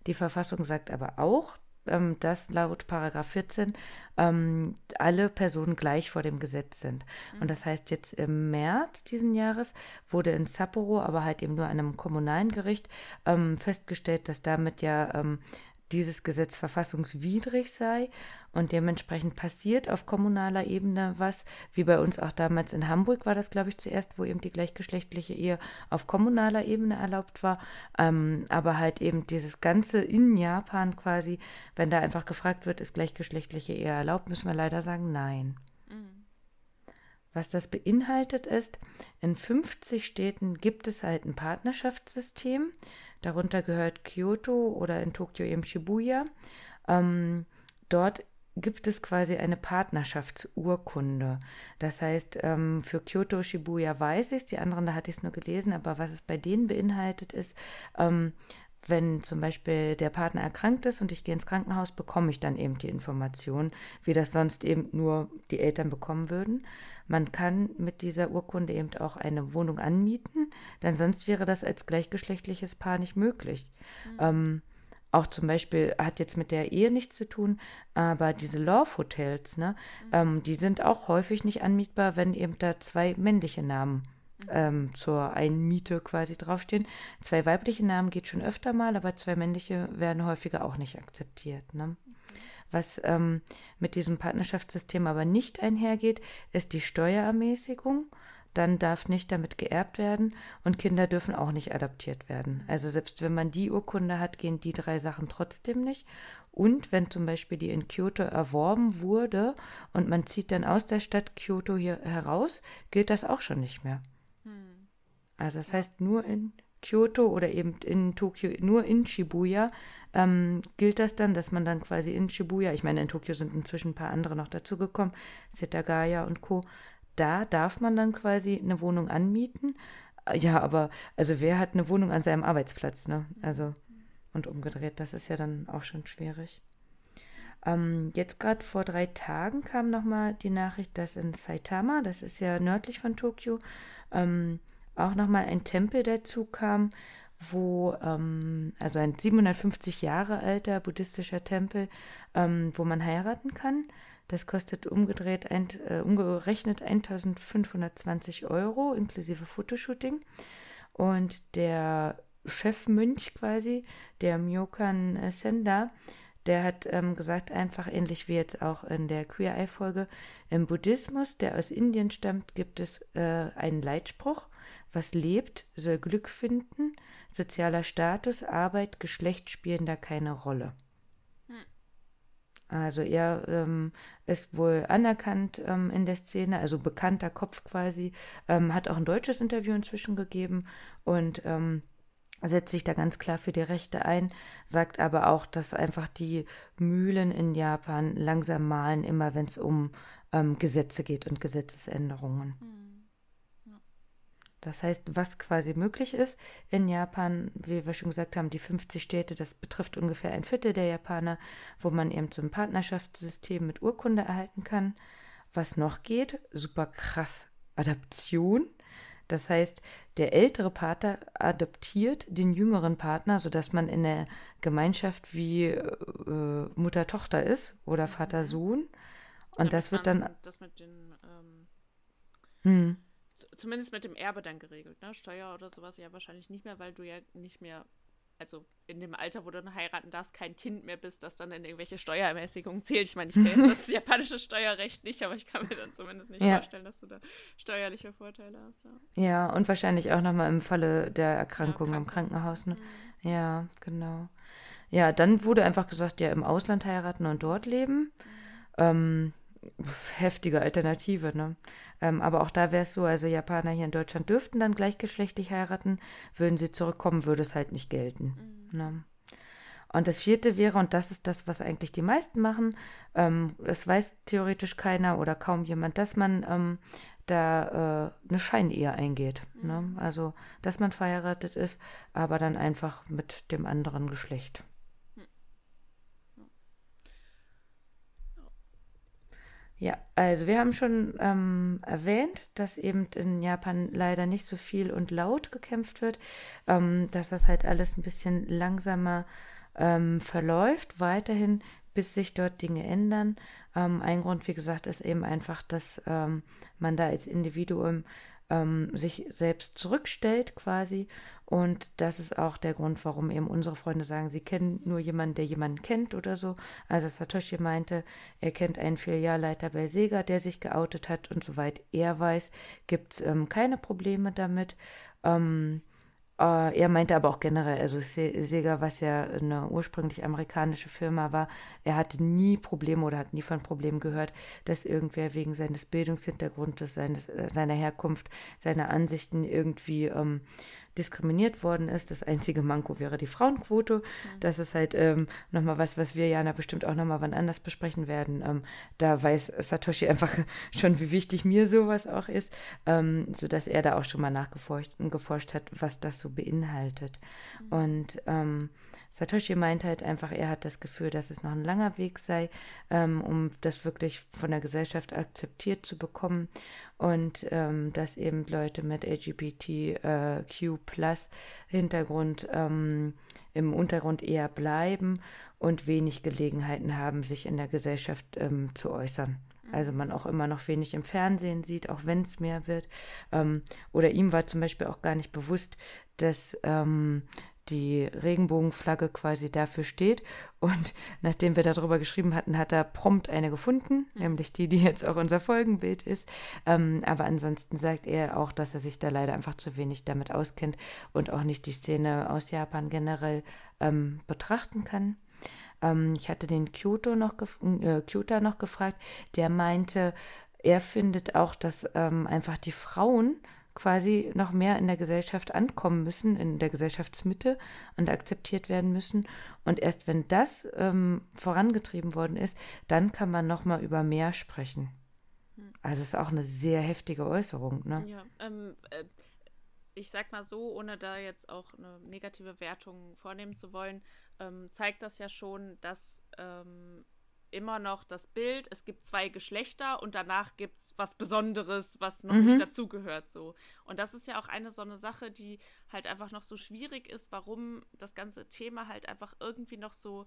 Die Verfassung sagt aber auch, ähm, dass laut Paragraph 14 ähm, alle Personen gleich vor dem Gesetz sind. Mhm. Und das heißt, jetzt im März diesen Jahres wurde in Sapporo, aber halt eben nur einem kommunalen Gericht, ähm, festgestellt, dass damit ja ähm, dieses Gesetz verfassungswidrig sei und dementsprechend passiert auf kommunaler Ebene was, wie bei uns auch damals in Hamburg war das, glaube ich, zuerst, wo eben die gleichgeschlechtliche Ehe auf kommunaler Ebene erlaubt war, ähm, aber halt eben dieses Ganze in Japan quasi, wenn da einfach gefragt wird, ist gleichgeschlechtliche Ehe erlaubt, müssen wir leider sagen, nein. Mhm. Was das beinhaltet ist, in 50 Städten gibt es halt ein Partnerschaftssystem, Darunter gehört Kyoto oder in Tokio eben Shibuya. Ähm, dort gibt es quasi eine Partnerschaftsurkunde. Das heißt, ähm, für Kyoto, Shibuya weiß ich es, die anderen, da hatte ich es nur gelesen, aber was es bei denen beinhaltet ist, ähm, wenn zum Beispiel der Partner erkrankt ist und ich gehe ins Krankenhaus, bekomme ich dann eben die Information, wie das sonst eben nur die Eltern bekommen würden. Man kann mit dieser Urkunde eben auch eine Wohnung anmieten, denn sonst wäre das als gleichgeschlechtliches Paar nicht möglich. Mhm. Ähm, auch zum Beispiel hat jetzt mit der Ehe nichts zu tun, aber diese Love Hotels, ne, mhm. ähm, die sind auch häufig nicht anmietbar, wenn eben da zwei männliche Namen ähm, zur Einmiete quasi draufstehen. Zwei weibliche Namen geht schon öfter mal, aber zwei männliche werden häufiger auch nicht akzeptiert. Ne? Was ähm, mit diesem Partnerschaftssystem aber nicht einhergeht, ist die Steuerermäßigung. Dann darf nicht damit geerbt werden und Kinder dürfen auch nicht adoptiert werden. Also selbst wenn man die Urkunde hat, gehen die drei Sachen trotzdem nicht. Und wenn zum Beispiel die in Kyoto erworben wurde und man zieht dann aus der Stadt Kyoto hier heraus, gilt das auch schon nicht mehr. Hm. Also das heißt, nur in Kyoto oder eben in Tokio, nur in Shibuya ähm, gilt das dann, dass man dann quasi in Shibuya, ich meine, in Tokio sind inzwischen ein paar andere noch dazugekommen, Setagaya und Co., da darf man dann quasi eine Wohnung anmieten. Ja, aber also wer hat eine Wohnung an seinem Arbeitsplatz, ne? Also und umgedreht, das ist ja dann auch schon schwierig. Ähm, jetzt gerade vor drei Tagen kam nochmal die Nachricht, dass in Saitama, das ist ja nördlich von Tokio, ähm, auch nochmal ein Tempel dazu kam, wo, ähm, also ein 750 Jahre alter buddhistischer Tempel, ähm, wo man heiraten kann. Das kostet umgedreht, ein, äh, umgerechnet 1520 Euro inklusive Fotoshooting. Und der Chefmönch quasi, der Myokan äh, Senda, der hat ähm, gesagt, einfach ähnlich wie jetzt auch in der Queer Eye-Folge, im Buddhismus, der aus Indien stammt, gibt es äh, einen Leitspruch, was lebt, soll Glück finden, sozialer Status, Arbeit, Geschlecht spielen da keine Rolle. Also er ähm, ist wohl anerkannt ähm, in der Szene, also bekannter Kopf quasi, ähm, hat auch ein deutsches Interview inzwischen gegeben und ähm, setzt sich da ganz klar für die Rechte ein, sagt aber auch, dass einfach die Mühlen in Japan langsam malen, immer wenn es um ähm, Gesetze geht und Gesetzesänderungen. Hm. Das heißt, was quasi möglich ist in Japan, wie wir schon gesagt haben, die 50 Städte, das betrifft ungefähr ein Viertel der Japaner, wo man eben so ein Partnerschaftssystem mit Urkunde erhalten kann. Was noch geht, super krass, Adaption. Das heißt, der ältere Partner adoptiert den jüngeren Partner, sodass man in der Gemeinschaft wie äh, Mutter-Tochter ist oder Vater-Sohn. Und das wird dann. Das mit den. Ähm, hm zumindest mit dem Erbe dann geregelt, ne? Steuer oder sowas ja wahrscheinlich nicht mehr, weil du ja nicht mehr, also in dem Alter, wo du dann heiraten darfst, kein Kind mehr bist, das dann in irgendwelche Steuerermäßigungen zählt. Ich meine, ich kenne das japanische Steuerrecht nicht, aber ich kann mir dann zumindest nicht ja. vorstellen, dass du da steuerliche Vorteile hast. Ja, ja und wahrscheinlich auch nochmal im Falle der Erkrankung ja, im Krankenhaus. Ne? Mhm. Ja, genau. Ja, dann wurde einfach gesagt, ja, im Ausland heiraten und dort leben. Mhm. Ähm, heftige Alternative, ne? Ähm, aber auch da wäre es so, also Japaner hier in Deutschland dürften dann gleichgeschlechtlich heiraten, würden sie zurückkommen, würde es halt nicht gelten. Mhm. Ne? Und das vierte wäre, und das ist das, was eigentlich die meisten machen, ähm, es weiß theoretisch keiner oder kaum jemand, dass man ähm, da äh, eine Scheinehe eingeht. Ne? Mhm. Ne? Also, dass man verheiratet ist, aber dann einfach mit dem anderen Geschlecht. Ja, also wir haben schon ähm, erwähnt, dass eben in Japan leider nicht so viel und laut gekämpft wird, ähm, dass das halt alles ein bisschen langsamer ähm, verläuft, weiterhin, bis sich dort Dinge ändern. Ähm, ein Grund, wie gesagt, ist eben einfach, dass ähm, man da als Individuum ähm, sich selbst zurückstellt quasi und das ist auch der Grund, warum eben unsere Freunde sagen, sie kennen nur jemanden, der jemanden kennt oder so. Also Satoshi meinte, er kennt einen Filialleiter bei Sega, der sich geoutet hat und soweit er weiß, gibt es ähm, keine Probleme damit. Ähm, äh, er meinte aber auch generell, also Sega, was ja eine ursprünglich amerikanische Firma war, er hatte nie Probleme oder hat nie von Problemen gehört, dass irgendwer wegen seines Bildungshintergrundes, seines, äh, seiner Herkunft, seiner Ansichten irgendwie ähm, diskriminiert worden ist. Das einzige Manko wäre die Frauenquote. Mhm. Das ist halt ähm, nochmal was, was wir Jana bestimmt auch nochmal wann anders besprechen werden. Ähm, da weiß Satoshi einfach schon, wie wichtig mir sowas auch ist, ähm, sodass er da auch schon mal nachgeforscht geforscht hat, was das so beinhaltet. Mhm. Und ähm, Satoshi meint halt einfach, er hat das Gefühl, dass es noch ein langer Weg sei, ähm, um das wirklich von der Gesellschaft akzeptiert zu bekommen und ähm, dass eben Leute mit LGBTQ äh, Hintergrund ähm, im Untergrund eher bleiben und wenig Gelegenheiten haben, sich in der Gesellschaft ähm, zu äußern. Also man auch immer noch wenig im Fernsehen sieht, auch wenn es mehr wird. Ähm, oder ihm war zum Beispiel auch gar nicht bewusst, dass ähm, die Regenbogenflagge quasi dafür steht. Und nachdem wir darüber geschrieben hatten, hat er prompt eine gefunden, mhm. nämlich die, die jetzt auch unser Folgenbild ist. Ähm, aber ansonsten sagt er auch, dass er sich da leider einfach zu wenig damit auskennt und auch nicht die Szene aus Japan generell ähm, betrachten kann. Ähm, ich hatte den Kyoto noch, äh, Kyoto noch gefragt, der meinte, er findet auch, dass ähm, einfach die Frauen quasi noch mehr in der Gesellschaft ankommen müssen, in der Gesellschaftsmitte und akzeptiert werden müssen. Und erst wenn das ähm, vorangetrieben worden ist, dann kann man noch mal über mehr sprechen. Hm. Also es ist auch eine sehr heftige Äußerung. Ne? Ja, ähm, äh, ich sag mal so, ohne da jetzt auch eine negative Wertung vornehmen zu wollen, ähm, zeigt das ja schon, dass ähm, immer noch das Bild, es gibt zwei Geschlechter und danach gibt es was Besonderes, was noch mhm. nicht dazugehört. So. Und das ist ja auch eine so eine Sache, die halt einfach noch so schwierig ist, warum das ganze Thema halt einfach irgendwie noch so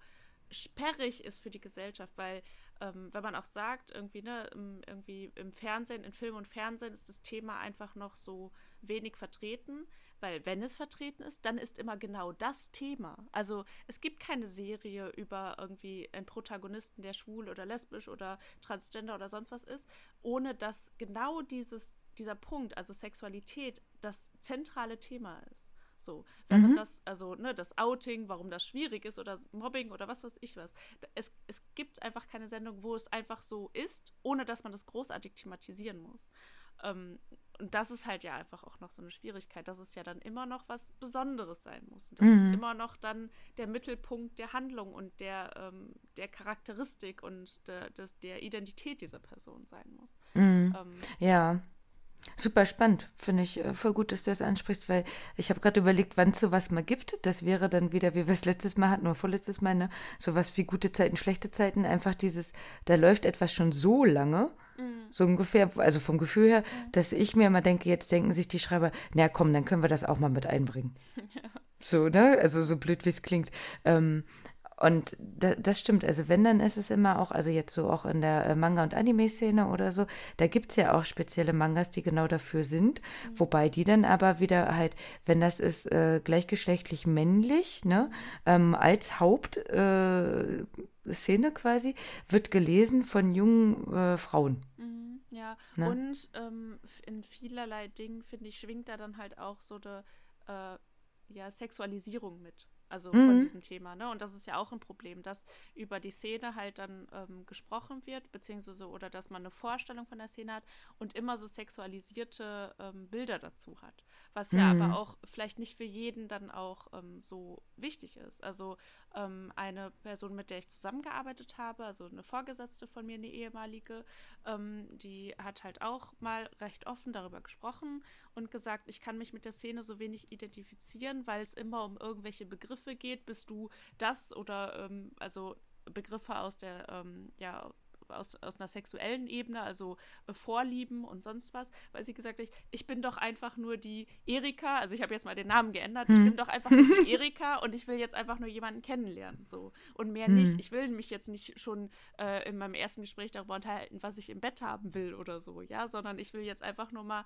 sperrig ist für die Gesellschaft, weil ähm, wenn man auch sagt, irgendwie, ne, im, irgendwie im Fernsehen, in Film und Fernsehen ist das Thema einfach noch so wenig vertreten, weil wenn es vertreten ist, dann ist immer genau das Thema. Also es gibt keine Serie über irgendwie einen Protagonisten, der schwul oder lesbisch oder transgender oder sonst was ist, ohne dass genau dieses, dieser Punkt, also Sexualität, das zentrale Thema ist. So, wenn mhm. das, also ne, das Outing, warum das schwierig ist oder Mobbing oder was weiß ich was. Es, es gibt einfach keine Sendung, wo es einfach so ist, ohne dass man das großartig thematisieren muss. Ähm, und das ist halt ja einfach auch noch so eine Schwierigkeit, dass es ja dann immer noch was Besonderes sein muss. Und das mhm. ist immer noch dann der Mittelpunkt der Handlung und der, ähm, der Charakteristik und der, des, der Identität dieser Person sein muss. Mhm. Ähm, ja. Super spannend, finde ich äh, voll gut, dass du das ansprichst, weil ich habe gerade überlegt, wann es sowas mal gibt. Das wäre dann wieder, wie wir es letztes Mal hatten oder vorletztes Mal, ne? sowas wie gute Zeiten, schlechte Zeiten. Einfach dieses, da läuft etwas schon so lange Mhm. So ungefähr, also vom Gefühl her, mhm. dass ich mir immer denke, jetzt denken sich die Schreiber, na komm, dann können wir das auch mal mit einbringen. Ja. So, ne? Also so blöd, wie es klingt. Ähm, und da, das stimmt. Also wenn, dann ist es immer auch, also jetzt so auch in der äh, Manga- und Anime-Szene oder so, da gibt es ja auch spezielle Mangas, die genau dafür sind. Mhm. Wobei die dann aber wieder halt, wenn das ist äh, gleichgeschlechtlich männlich, ne, ähm, als Hauptszene äh, quasi, wird gelesen von jungen äh, Frauen. Mhm, ja, ne? und ähm, in vielerlei Dingen, finde ich, schwingt da dann halt auch so eine äh, ja, Sexualisierung mit also mhm. von diesem Thema. Ne? Und das ist ja auch ein Problem, dass über die Szene halt dann ähm, gesprochen wird, beziehungsweise oder dass man eine Vorstellung von der Szene hat und immer so sexualisierte ähm, Bilder dazu hat. Was mhm. ja aber auch vielleicht nicht für jeden dann auch ähm, so wichtig ist. Also ähm, eine Person, mit der ich zusammengearbeitet habe, also eine Vorgesetzte von mir, eine ehemalige, ähm, die hat halt auch mal recht offen darüber gesprochen und gesagt, ich kann mich mit der Szene so wenig identifizieren, weil es immer um irgendwelche Begriffe geht, bist du das oder ähm, also Begriffe aus der ähm, ja aus, aus einer sexuellen Ebene, also äh, Vorlieben und sonst was, weil sie gesagt hat, ich bin doch einfach nur die Erika, also ich habe jetzt mal den Namen geändert, hm. ich bin doch einfach nur die Erika und ich will jetzt einfach nur jemanden kennenlernen, so. Und mehr hm. nicht. Ich will mich jetzt nicht schon äh, in meinem ersten Gespräch darüber unterhalten, was ich im Bett haben will oder so, ja, sondern ich will jetzt einfach nur mal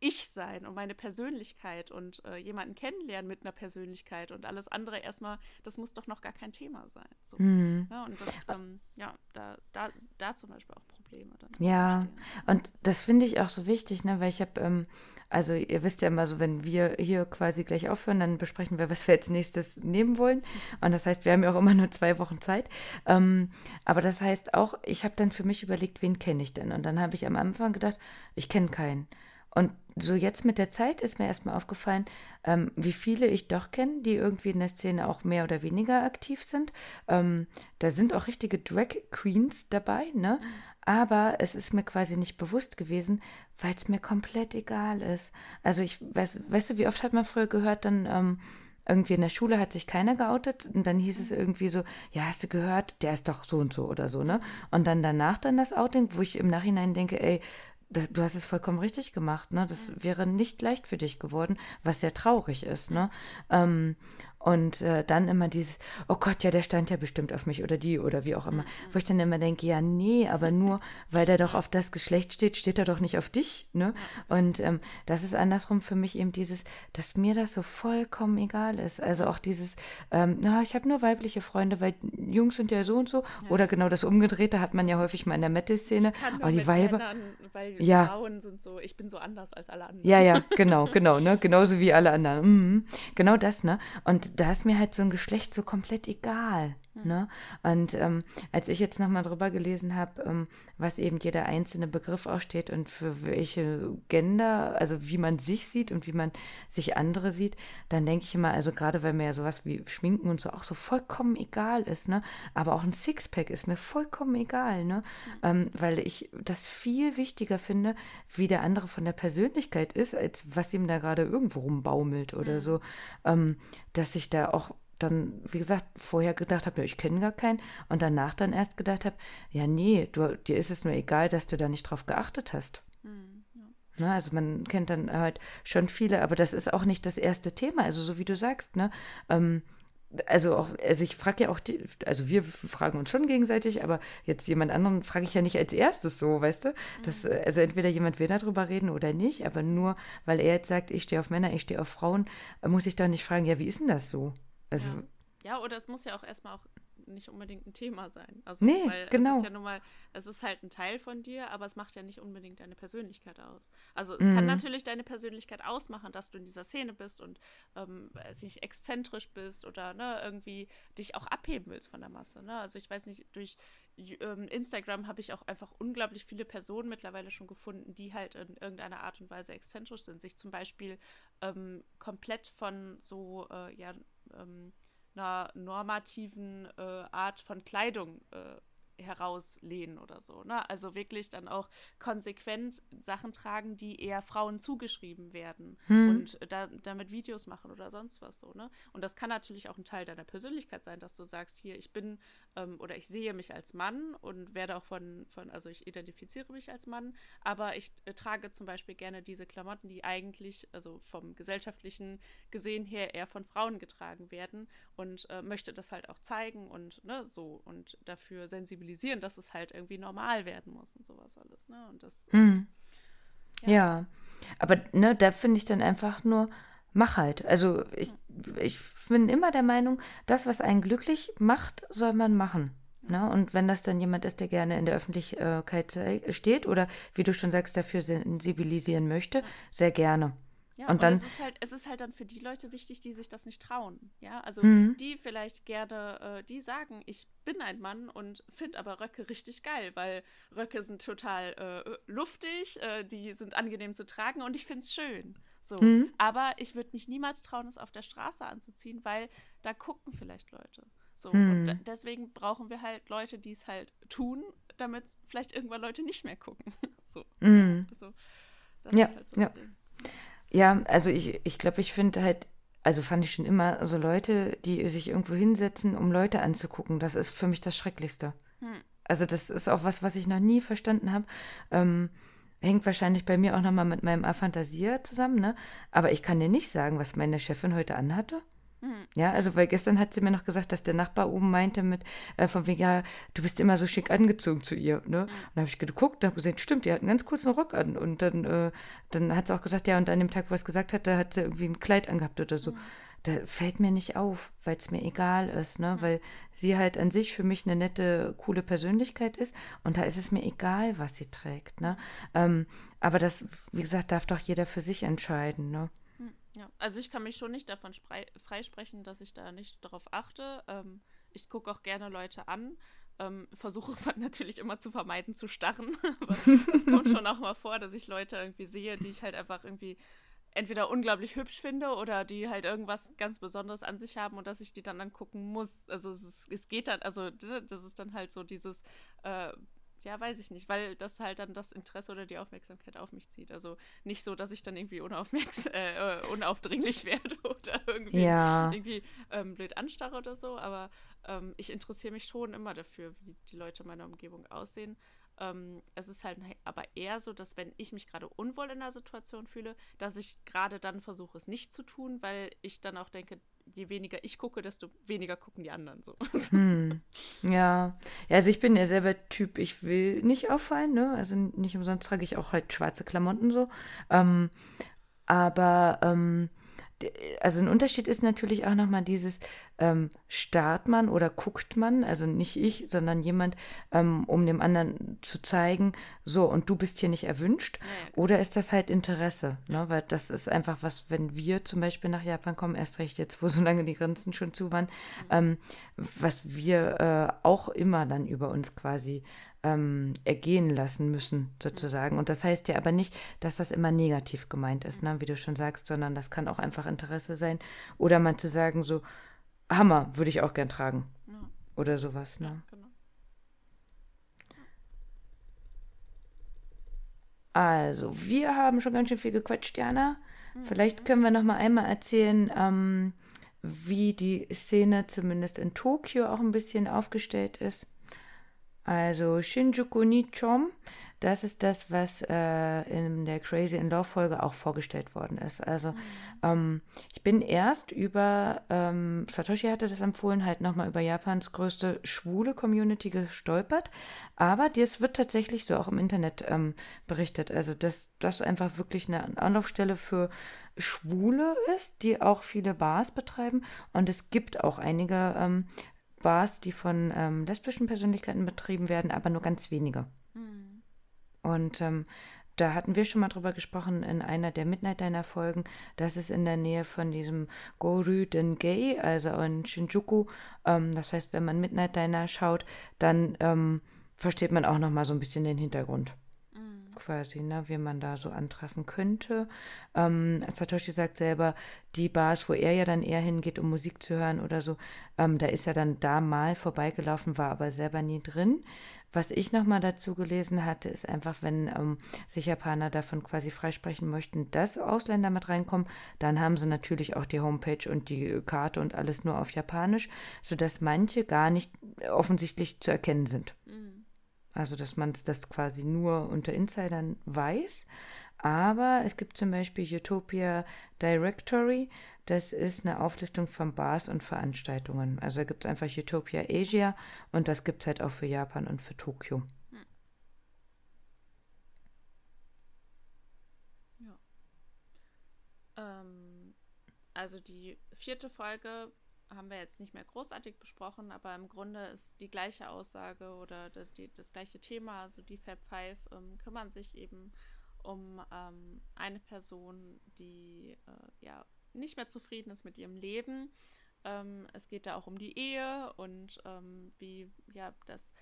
ich sein und meine Persönlichkeit und äh, jemanden kennenlernen mit einer Persönlichkeit und alles andere erstmal, das muss doch noch gar kein Thema sein. So. Mhm. Ja, und das, ähm, ja, da, da, da zum Beispiel auch Probleme. Dann ja, und das finde ich auch so wichtig, ne, weil ich habe, ähm, also ihr wisst ja immer so, wenn wir hier quasi gleich aufhören, dann besprechen wir, was wir als nächstes nehmen wollen. Und das heißt, wir haben ja auch immer nur zwei Wochen Zeit. Ähm, aber das heißt auch, ich habe dann für mich überlegt, wen kenne ich denn? Und dann habe ich am Anfang gedacht, ich kenne keinen. Und so jetzt mit der Zeit ist mir erstmal aufgefallen, ähm, wie viele ich doch kenne, die irgendwie in der Szene auch mehr oder weniger aktiv sind. Ähm, da sind auch richtige Drag Queens dabei, ne? Aber es ist mir quasi nicht bewusst gewesen, weil es mir komplett egal ist. Also ich weiß, weißt du, wie oft hat man früher gehört, dann ähm, irgendwie in der Schule hat sich keiner geoutet und dann hieß es mhm. irgendwie so, ja, hast du gehört, der ist doch so und so oder so, ne? Und dann danach dann das Outing, wo ich im Nachhinein denke, ey, das, du hast es vollkommen richtig gemacht. Ne? Das wäre nicht leicht für dich geworden, was sehr traurig ist. Ne? Ähm, Und äh, dann immer dieses, oh Gott, ja, der stand ja bestimmt auf mich oder die oder wie auch immer. Wo ich dann immer denke, ja, nee, aber nur, weil der doch auf das Geschlecht steht, steht er doch nicht auf dich. Ne? Und ähm, das ist andersrum für mich eben dieses, dass mir das so vollkommen egal ist. Also auch dieses, ähm, na, ich habe nur weibliche Freunde, weil Jungs sind ja so und so. Ja. Oder genau das Umgedrehte hat man ja häufig mal in der Metal-Szene. Aber oh, die Weiber. Männern, weil ja. Frauen sind so, ich bin so anders als alle anderen. Ja, ja, genau, genau, ne? Genauso wie alle anderen. Mhm. Genau das, ne? Und da ist mir halt so ein Geschlecht so komplett egal. Mhm. Ne? Und ähm, als ich jetzt nochmal drüber gelesen habe, ähm, was eben jeder einzelne Begriff aussteht und für welche Gender, also wie man sich sieht und wie man sich andere sieht, dann denke ich immer, also gerade weil mir ja sowas wie Schminken und so auch so vollkommen egal ist, ne? Aber auch ein Sixpack ist mir vollkommen egal, ne? Mhm. Ähm, weil ich das viel wichtiger finde, wie der andere von der Persönlichkeit ist, als was ihm da gerade irgendwo rumbaumelt oder mhm. so. Ähm, dass ich da auch dann, wie gesagt, vorher gedacht habe, ja, ich kenne gar keinen und danach dann erst gedacht habe, ja, nee, du, dir ist es nur egal, dass du da nicht drauf geachtet hast. Mhm, ja. Ne, also man kennt dann halt schon viele, aber das ist auch nicht das erste Thema, also so wie du sagst, ne? Ähm, also auch, also ich frage ja auch, die, also wir fragen uns schon gegenseitig, aber jetzt jemand anderen frage ich ja nicht als erstes so, weißt du? Das, mhm. also entweder jemand will darüber reden oder nicht, aber nur, weil er jetzt sagt, ich stehe auf Männer, ich stehe auf Frauen, muss ich doch nicht fragen, ja, wie ist denn das so? Also, ja. ja, oder es muss ja auch erstmal auch nicht unbedingt ein Thema sein. Also, nee, weil genau. es ist ja nun mal, es ist halt ein Teil von dir, aber es macht ja nicht unbedingt deine Persönlichkeit aus. Also es mhm. kann natürlich deine Persönlichkeit ausmachen, dass du in dieser Szene bist und ähm, sich exzentrisch bist oder ne, irgendwie dich auch abheben willst von der Masse. Ne? Also ich weiß nicht, durch ähm, Instagram habe ich auch einfach unglaublich viele Personen mittlerweile schon gefunden, die halt in irgendeiner Art und Weise exzentrisch sind, sich zum Beispiel ähm, komplett von so, äh, ja, ähm, einer normativen äh, Art von Kleidung äh, herauslehnen oder so. Ne? Also wirklich dann auch konsequent Sachen tragen, die eher Frauen zugeschrieben werden hm. und da, damit Videos machen oder sonst was so. Ne? Und das kann natürlich auch ein Teil deiner Persönlichkeit sein, dass du sagst, hier, ich bin ähm, oder ich sehe mich als Mann und werde auch von, von, also ich identifiziere mich als Mann, aber ich äh, trage zum Beispiel gerne diese Klamotten, die eigentlich, also vom gesellschaftlichen gesehen her eher von Frauen getragen werden und äh, möchte das halt auch zeigen und ne, so und dafür sensibilisieren dass es halt irgendwie normal werden muss und sowas alles. Ne? Und das. Mhm. Ja. ja. aber ne, da finde ich dann einfach nur, mach halt. Also ich, ich bin immer der Meinung, das, was einen glücklich macht, soll man machen. Ne? Und wenn das dann jemand ist, der gerne in der Öffentlichkeit steht oder wie du schon sagst, dafür sensibilisieren möchte, sehr gerne. Ja, und, und dann, es, ist halt, es ist halt dann für die Leute wichtig, die sich das nicht trauen. Ja, also mhm. die vielleicht gerne, äh, die sagen, ich bin ein Mann und finde aber Röcke richtig geil, weil Röcke sind total äh, luftig, äh, die sind angenehm zu tragen und ich finde es schön. So. Mhm. Aber ich würde mich niemals trauen, es auf der Straße anzuziehen, weil da gucken vielleicht Leute. So. Mhm. Und deswegen brauchen wir halt Leute, die es halt tun, damit vielleicht irgendwann Leute nicht mehr gucken. so. Mhm. Also, das ja, ist halt so ja. Ja, also ich, ich glaube, ich finde halt, also fand ich schon immer so Leute, die sich irgendwo hinsetzen, um Leute anzugucken, das ist für mich das Schrecklichste. Hm. Also das ist auch was, was ich noch nie verstanden habe. Ähm, hängt wahrscheinlich bei mir auch nochmal mit meinem Aphantasia zusammen, ne? Aber ich kann dir nicht sagen, was meine Chefin heute anhatte. Mhm. Ja, also weil gestern hat sie mir noch gesagt, dass der Nachbar oben meinte mit, äh, von wegen, ja, du bist immer so schick angezogen zu ihr, ne? Mhm. Und da habe ich geguckt, da habe gesehen, stimmt, die hat einen ganz kurzen Rock an. Und dann, äh, dann hat sie auch gesagt, ja, und an dem Tag, wo es gesagt hat, da hat sie irgendwie ein Kleid angehabt oder so. Mhm. Da fällt mir nicht auf, weil es mir egal ist, ne? Weil sie halt an sich für mich eine nette, coole Persönlichkeit ist und da ist es mir egal, was sie trägt, ne? Ähm, aber das, wie gesagt, darf doch jeder für sich entscheiden, ne? Ja, also ich kann mich schon nicht davon freisprechen, dass ich da nicht darauf achte. Ähm, ich gucke auch gerne Leute an, ähm, versuche natürlich immer zu vermeiden zu starren, aber es kommt schon auch mal vor, dass ich Leute irgendwie sehe, die ich halt einfach irgendwie entweder unglaublich hübsch finde oder die halt irgendwas ganz Besonderes an sich haben und dass ich die dann angucken muss. Also es, ist, es geht dann, also ne, das ist dann halt so dieses äh, ja, weiß ich nicht, weil das halt dann das Interesse oder die Aufmerksamkeit auf mich zieht. Also nicht so, dass ich dann irgendwie unaufmerks äh, unaufdringlich werde oder irgendwie, ja. irgendwie ähm, blöd anstarre oder so, aber ähm, ich interessiere mich schon immer dafür, wie die Leute in meiner Umgebung aussehen. Ähm, es ist halt aber eher so, dass wenn ich mich gerade unwohl in einer Situation fühle, dass ich gerade dann versuche, es nicht zu tun, weil ich dann auch denke, je weniger ich gucke, desto weniger gucken die anderen so. Hm. Ja. ja, also ich bin ja selber Typ, ich will nicht auffallen, ne? Also nicht umsonst trage ich auch halt schwarze Klamotten so. Ähm, aber ähm, also ein Unterschied ist natürlich auch nochmal dieses ähm, starrt man oder guckt man, also nicht ich, sondern jemand, ähm, um dem anderen zu zeigen, so und du bist hier nicht erwünscht. Ja, Oder ist das halt Interesse? Ne? Weil das ist einfach was, wenn wir zum Beispiel nach Japan kommen, erst recht jetzt, wo so lange die Grenzen schon zu waren, mhm. ähm, was wir äh, auch immer dann über uns quasi ähm, ergehen lassen müssen, sozusagen. Und das heißt ja aber nicht, dass das immer negativ gemeint ist, ne? wie du schon sagst, sondern das kann auch einfach Interesse sein. Oder mal zu sagen, so, Hammer, würde ich auch gern tragen. Ja. Oder sowas, ne? Ja, genau. Also, wir haben schon ganz schön viel gequatscht, Jana. Mhm. Vielleicht können wir noch mal einmal erzählen, ähm, wie die Szene zumindest in Tokio auch ein bisschen aufgestellt ist. Also Shinjuku Nichom, das ist das, was äh, in der Crazy in Love Folge auch vorgestellt worden ist. Also mhm. ähm, ich bin erst über, ähm, Satoshi hatte das empfohlen, halt nochmal über Japans größte schwule Community gestolpert. Aber das wird tatsächlich so auch im Internet ähm, berichtet. Also dass das einfach wirklich eine Anlaufstelle für Schwule ist, die auch viele Bars betreiben. Und es gibt auch einige ähm, Bars, die von ähm, lesbischen Persönlichkeiten betrieben werden, aber nur ganz wenige. Mhm. Und ähm, da hatten wir schon mal drüber gesprochen in einer der Midnight Diner Folgen. Das ist in der Nähe von diesem Goru Gay, also in Shinjuku. Ähm, das heißt, wenn man Midnight Diner schaut, dann ähm, versteht man auch noch mal so ein bisschen den Hintergrund quasi, ne, wie man da so antreffen könnte. Ähm, Satoshi sagt selber, die Bars, wo er ja dann eher hingeht, um Musik zu hören oder so, ähm, da ist er dann da mal vorbeigelaufen, war aber selber nie drin. Was ich nochmal dazu gelesen hatte, ist einfach, wenn ähm, sich Japaner davon quasi freisprechen möchten, dass Ausländer mit reinkommen, dann haben sie natürlich auch die Homepage und die Karte und alles nur auf Japanisch, sodass manche gar nicht offensichtlich zu erkennen sind. Mhm. Also, dass man das quasi nur unter Insidern weiß. Aber es gibt zum Beispiel Utopia Directory. Das ist eine Auflistung von Bars und Veranstaltungen. Also da gibt es einfach Utopia Asia und das gibt es halt auch für Japan und für Tokio. Hm. Ja. Ähm, also die vierte Folge haben wir jetzt nicht mehr großartig besprochen, aber im Grunde ist die gleiche Aussage oder das, die, das gleiche Thema, also die Fab Five ähm, kümmern sich eben um ähm, eine Person, die äh, ja nicht mehr zufrieden ist mit ihrem Leben. Ähm, es geht da auch um die Ehe und ähm, wie ja das,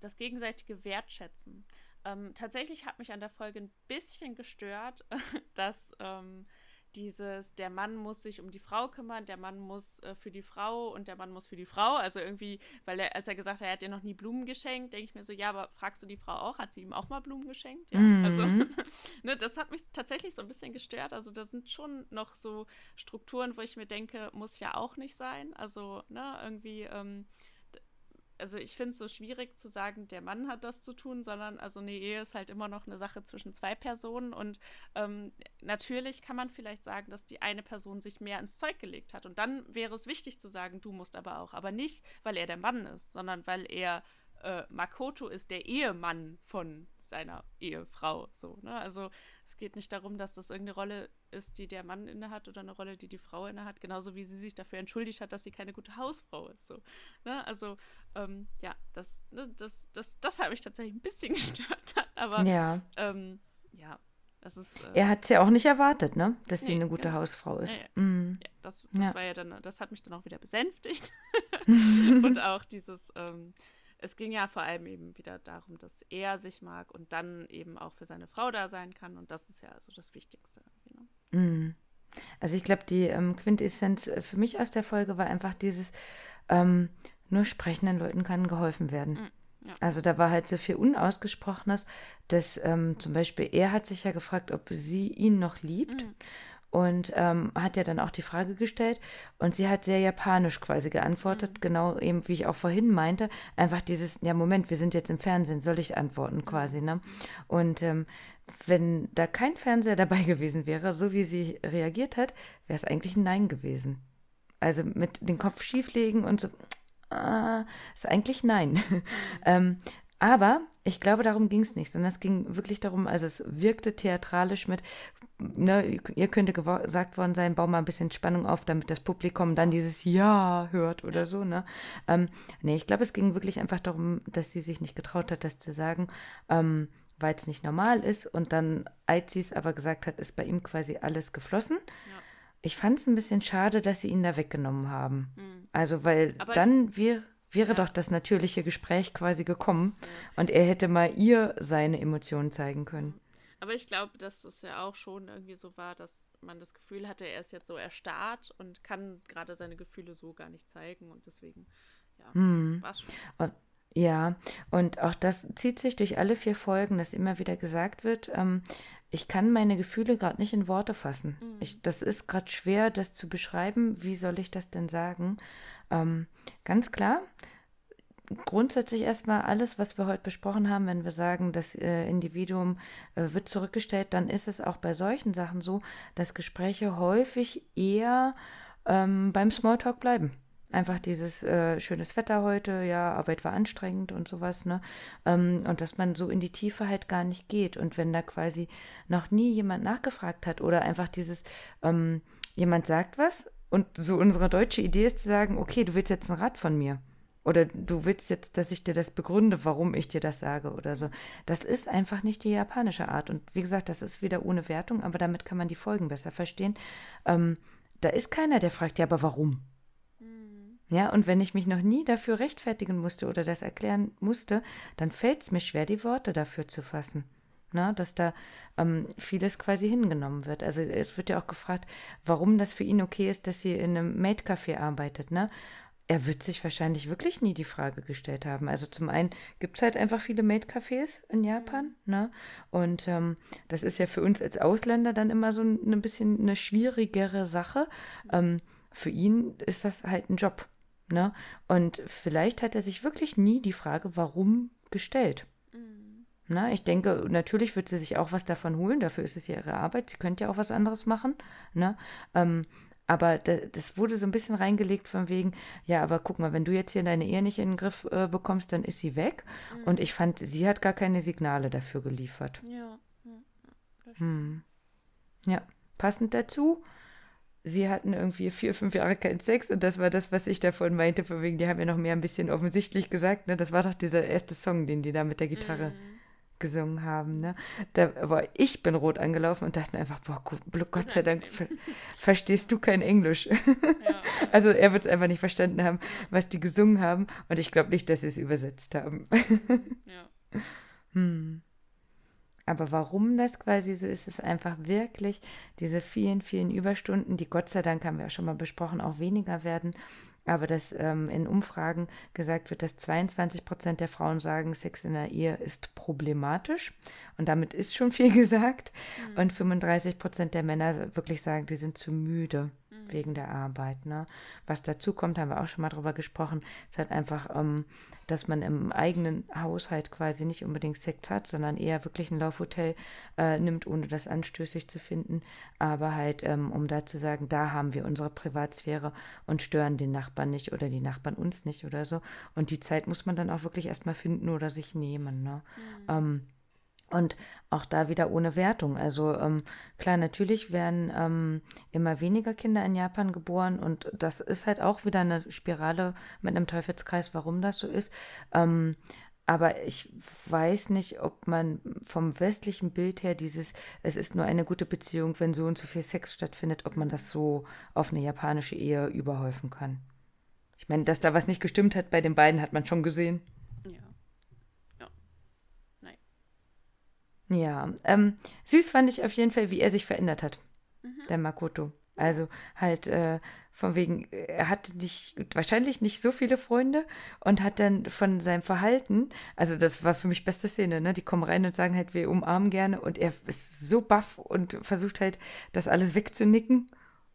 das gegenseitige Wertschätzen. Ähm, tatsächlich hat mich an der Folge ein bisschen gestört, dass ähm, dieses, der Mann muss sich um die Frau kümmern, der Mann muss äh, für die Frau und der Mann muss für die Frau. Also irgendwie, weil er, als er gesagt hat, er hat dir noch nie Blumen geschenkt, denke ich mir so, ja, aber fragst du die Frau auch? Hat sie ihm auch mal Blumen geschenkt? Ja, mhm. also, ne, das hat mich tatsächlich so ein bisschen gestört. Also da sind schon noch so Strukturen, wo ich mir denke, muss ja auch nicht sein. Also, ne, irgendwie, ähm, also ich finde es so schwierig zu sagen, der Mann hat das zu tun, sondern also eine Ehe ist halt immer noch eine Sache zwischen zwei Personen und ähm, natürlich kann man vielleicht sagen, dass die eine Person sich mehr ins Zeug gelegt hat. Und dann wäre es wichtig zu sagen, du musst aber auch, aber nicht, weil er der Mann ist, sondern weil er äh, Makoto ist der Ehemann von seiner Ehefrau. So, ne? Also es geht nicht darum, dass das irgendeine Rolle ist, die der Mann innehat oder eine Rolle, die die Frau innehat, genauso wie sie sich dafür entschuldigt hat, dass sie keine gute Hausfrau ist. So, ne? Also ähm, ja, das, das, ne, das, das, das hat mich tatsächlich ein bisschen gestört. Aber ja, ähm, ja das ist. Äh, er hat es ja auch nicht erwartet, ne? Dass nee, sie eine gute genau. Hausfrau ist. Ja, ja. Mm. ja das, das war ja dann, das hat mich dann auch wieder besänftigt. Und auch dieses, ähm, es ging ja vor allem eben wieder darum, dass er sich mag und dann eben auch für seine Frau da sein kann. Und das ist ja also das Wichtigste. Ne? Mm. Also ich glaube, die ähm, Quintessenz äh, für mich aus der Folge war einfach dieses, ähm, nur sprechenden Leuten kann geholfen werden. Mm. Ja. Also da war halt so viel Unausgesprochenes, dass ähm, zum Beispiel er hat sich ja gefragt, ob sie ihn noch liebt. Mhm und ähm, hat ja dann auch die Frage gestellt und sie hat sehr japanisch quasi geantwortet, mhm. genau eben wie ich auch vorhin meinte, einfach dieses, ja Moment, wir sind jetzt im Fernsehen, soll ich antworten mhm. quasi, ne? Und ähm, wenn da kein Fernseher dabei gewesen wäre, so wie sie reagiert hat, wäre es eigentlich ein Nein gewesen. Also mit den Kopf schieflegen und so, äh, ist eigentlich nein. Mhm. ähm, aber ich glaube, darum ging es nicht, sondern es ging wirklich darum, also es wirkte theatralisch mit, ne, ihr könnte gesagt worden sein, bau mal ein bisschen Spannung auf, damit das Publikum dann dieses Ja hört oder so, ne? Ähm, nee, ich glaube, es ging wirklich einfach darum, dass sie sich nicht getraut hat, das zu sagen, ähm, weil es nicht normal ist. Und dann, als sie es aber gesagt hat, ist bei ihm quasi alles geflossen. Ja. Ich fand es ein bisschen schade, dass sie ihn da weggenommen haben. Mhm. Also, weil aber dann wir wäre ja. doch das natürliche Gespräch quasi gekommen ja. und er hätte mal ihr seine Emotionen zeigen können. Aber ich glaube, dass es ja auch schon irgendwie so war, dass man das Gefühl hatte, er ist jetzt so erstarrt und kann gerade seine Gefühle so gar nicht zeigen und deswegen, ja, hm. war es schon. Und, ja, und auch das zieht sich durch alle vier Folgen, dass immer wieder gesagt wird, ähm, ich kann meine Gefühle gerade nicht in Worte fassen. Mhm. Ich, das ist gerade schwer, das zu beschreiben. Wie soll ich das denn sagen? Ähm, ganz klar, grundsätzlich erstmal alles, was wir heute besprochen haben, wenn wir sagen, das äh, Individuum äh, wird zurückgestellt, dann ist es auch bei solchen Sachen so, dass Gespräche häufig eher ähm, beim Smalltalk bleiben. Einfach dieses äh, schönes Wetter heute, ja, Arbeit war anstrengend und sowas, ne? Ähm, und dass man so in die Tiefe halt gar nicht geht. Und wenn da quasi noch nie jemand nachgefragt hat oder einfach dieses, ähm, jemand sagt was und so unsere deutsche Idee ist zu sagen, okay, du willst jetzt ein Rad von mir. Oder du willst jetzt, dass ich dir das begründe, warum ich dir das sage oder so. Das ist einfach nicht die japanische Art. Und wie gesagt, das ist wieder ohne Wertung, aber damit kann man die Folgen besser verstehen. Ähm, da ist keiner, der fragt, ja, aber warum? Mhm. Ja, und wenn ich mich noch nie dafür rechtfertigen musste oder das erklären musste, dann fällt es mir schwer, die Worte dafür zu fassen ne, dass da ähm, vieles quasi hingenommen wird. Also es wird ja auch gefragt, warum das für ihn okay ist, dass sie in einem Maid-Café arbeitet. Ne? Er wird sich wahrscheinlich wirklich nie die Frage gestellt haben. Also zum einen gibt es halt einfach viele Maid-Cafés in Japan. Ne? Und ähm, das ist ja für uns als Ausländer dann immer so ein, ein bisschen eine schwierigere Sache. Ähm, für ihn ist das halt ein Job. Ne? Und vielleicht hat er sich wirklich nie die Frage, warum gestellt. Na, ich denke, natürlich wird sie sich auch was davon holen, dafür ist es ja ihre Arbeit. Sie könnte ja auch was anderes machen. Ne? Ähm, aber das wurde so ein bisschen reingelegt von wegen, ja, aber guck mal, wenn du jetzt hier deine Ehe nicht in den Griff äh, bekommst, dann ist sie weg. Mhm. Und ich fand, sie hat gar keine Signale dafür geliefert. Ja. Ja, hm. ja. passend dazu. Sie hatten irgendwie vier, fünf Jahre keinen Sex und das war das, was ich davon meinte, von wegen, die haben ja noch mehr ein bisschen offensichtlich gesagt, ne? Das war doch dieser erste Song, den die da mit der Gitarre mhm gesungen haben. Ne? Da war ich bin rot angelaufen und dachte mir einfach, boah, Gott sei Dank ver verstehst du kein Englisch. Ja. also er wird es einfach nicht verstanden haben, was die gesungen haben und ich glaube nicht, dass sie es übersetzt haben. ja. hm. Aber warum das quasi so ist, ist einfach wirklich diese vielen, vielen Überstunden, die Gott sei Dank, haben wir ja schon mal besprochen, auch weniger werden aber dass ähm, in Umfragen gesagt wird, dass 22 Prozent der Frauen sagen, Sex in der Ehe ist problematisch. Und damit ist schon viel gesagt. Mhm. Und 35 Prozent der Männer wirklich sagen, die sind zu müde mhm. wegen der Arbeit. Ne? Was dazu kommt, haben wir auch schon mal drüber gesprochen, ist halt einfach ähm, dass man im eigenen Haushalt quasi nicht unbedingt Sex hat, sondern eher wirklich ein Laufhotel äh, nimmt, ohne das anstößig zu finden. Aber halt, ähm, um da zu sagen, da haben wir unsere Privatsphäre und stören den Nachbarn nicht oder die Nachbarn uns nicht oder so. Und die Zeit muss man dann auch wirklich erstmal finden oder sich nehmen. Ne? Mhm. Ähm, und auch da wieder ohne Wertung. Also ähm, klar, natürlich werden ähm, immer weniger Kinder in Japan geboren und das ist halt auch wieder eine Spirale mit einem Teufelskreis, warum das so ist. Ähm, aber ich weiß nicht, ob man vom westlichen Bild her dieses, es ist nur eine gute Beziehung, wenn so und so viel Sex stattfindet, ob man das so auf eine japanische Ehe überhäufen kann. Ich meine, dass da was nicht gestimmt hat bei den beiden, hat man schon gesehen. Ja, ähm, süß fand ich auf jeden Fall, wie er sich verändert hat, mhm. der Makoto. Also halt äh, von wegen, er hatte nicht, wahrscheinlich nicht so viele Freunde und hat dann von seinem Verhalten, also das war für mich beste Szene, ne? Die kommen rein und sagen halt, wir umarmen gerne und er ist so baff und versucht halt, das alles wegzunicken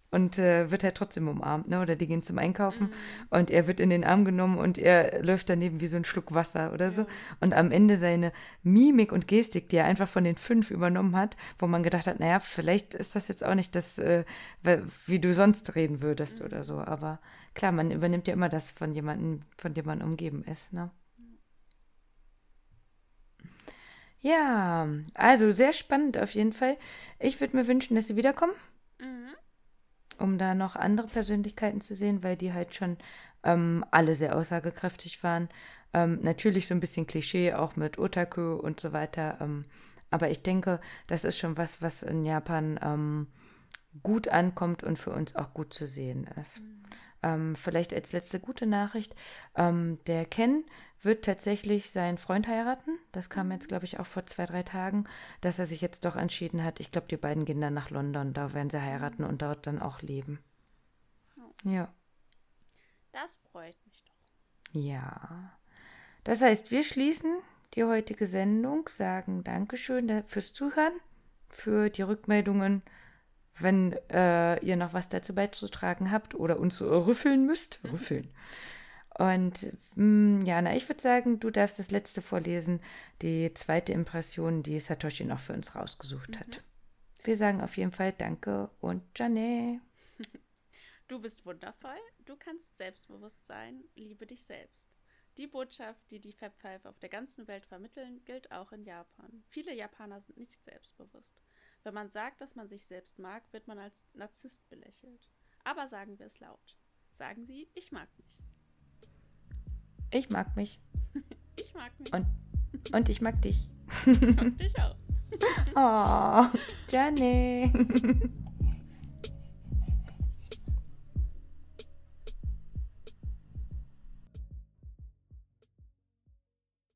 und äh, wird halt trotzdem umarmt, ne? Oder die gehen zum Einkaufen mhm. und er wird in den Arm genommen und er läuft daneben wie so ein Schluck Wasser oder so. Und am Ende seine Mimik und Gestik, die er einfach von den fünf übernommen hat, wo man gedacht hat, naja, vielleicht ist das jetzt auch nicht das, äh, wie du sonst reden würdest mhm. oder so. Aber klar, man übernimmt ja immer das von jemandem, von dem man umgeben ist, ne? Ja, also sehr spannend auf jeden Fall. Ich würde mir wünschen, dass sie wiederkommen. Mhm um da noch andere Persönlichkeiten zu sehen, weil die halt schon ähm, alle sehr aussagekräftig waren. Ähm, natürlich so ein bisschen Klischee, auch mit Otaku und so weiter. Ähm, aber ich denke, das ist schon was, was in Japan ähm, gut ankommt und für uns auch gut zu sehen ist. Ähm, vielleicht als letzte gute Nachricht. Ähm, der Ken wird tatsächlich seinen Freund heiraten. Das kam jetzt, glaube ich, auch vor zwei, drei Tagen, dass er sich jetzt doch entschieden hat. Ich glaube, die beiden gehen dann nach London. Da werden sie heiraten und dort dann auch leben. Oh. Ja. Das freut mich doch. Ja. Das heißt, wir schließen die heutige Sendung, sagen Dankeschön fürs Zuhören, für die Rückmeldungen wenn äh, ihr noch was dazu beizutragen habt oder uns rüffeln müsst. Mhm. Rüffeln. Und mh, mm, ja, na, ich würde sagen, du darfst das letzte vorlesen, die zweite Impression, die Satoshi noch für uns rausgesucht mhm. hat. Wir sagen auf jeden Fall Danke und Jane. Du bist wundervoll, du kannst selbstbewusst sein, liebe dich selbst. Die Botschaft, die die Fab Five auf der ganzen Welt vermitteln, gilt auch in Japan. Viele Japaner sind nicht selbstbewusst. Wenn man sagt, dass man sich selbst mag, wird man als Narzisst belächelt. Aber sagen wir es laut. Sagen Sie, ich mag mich. Ich mag mich. ich mag mich. Und, und ich mag dich. und dich auch. oh, Jenny.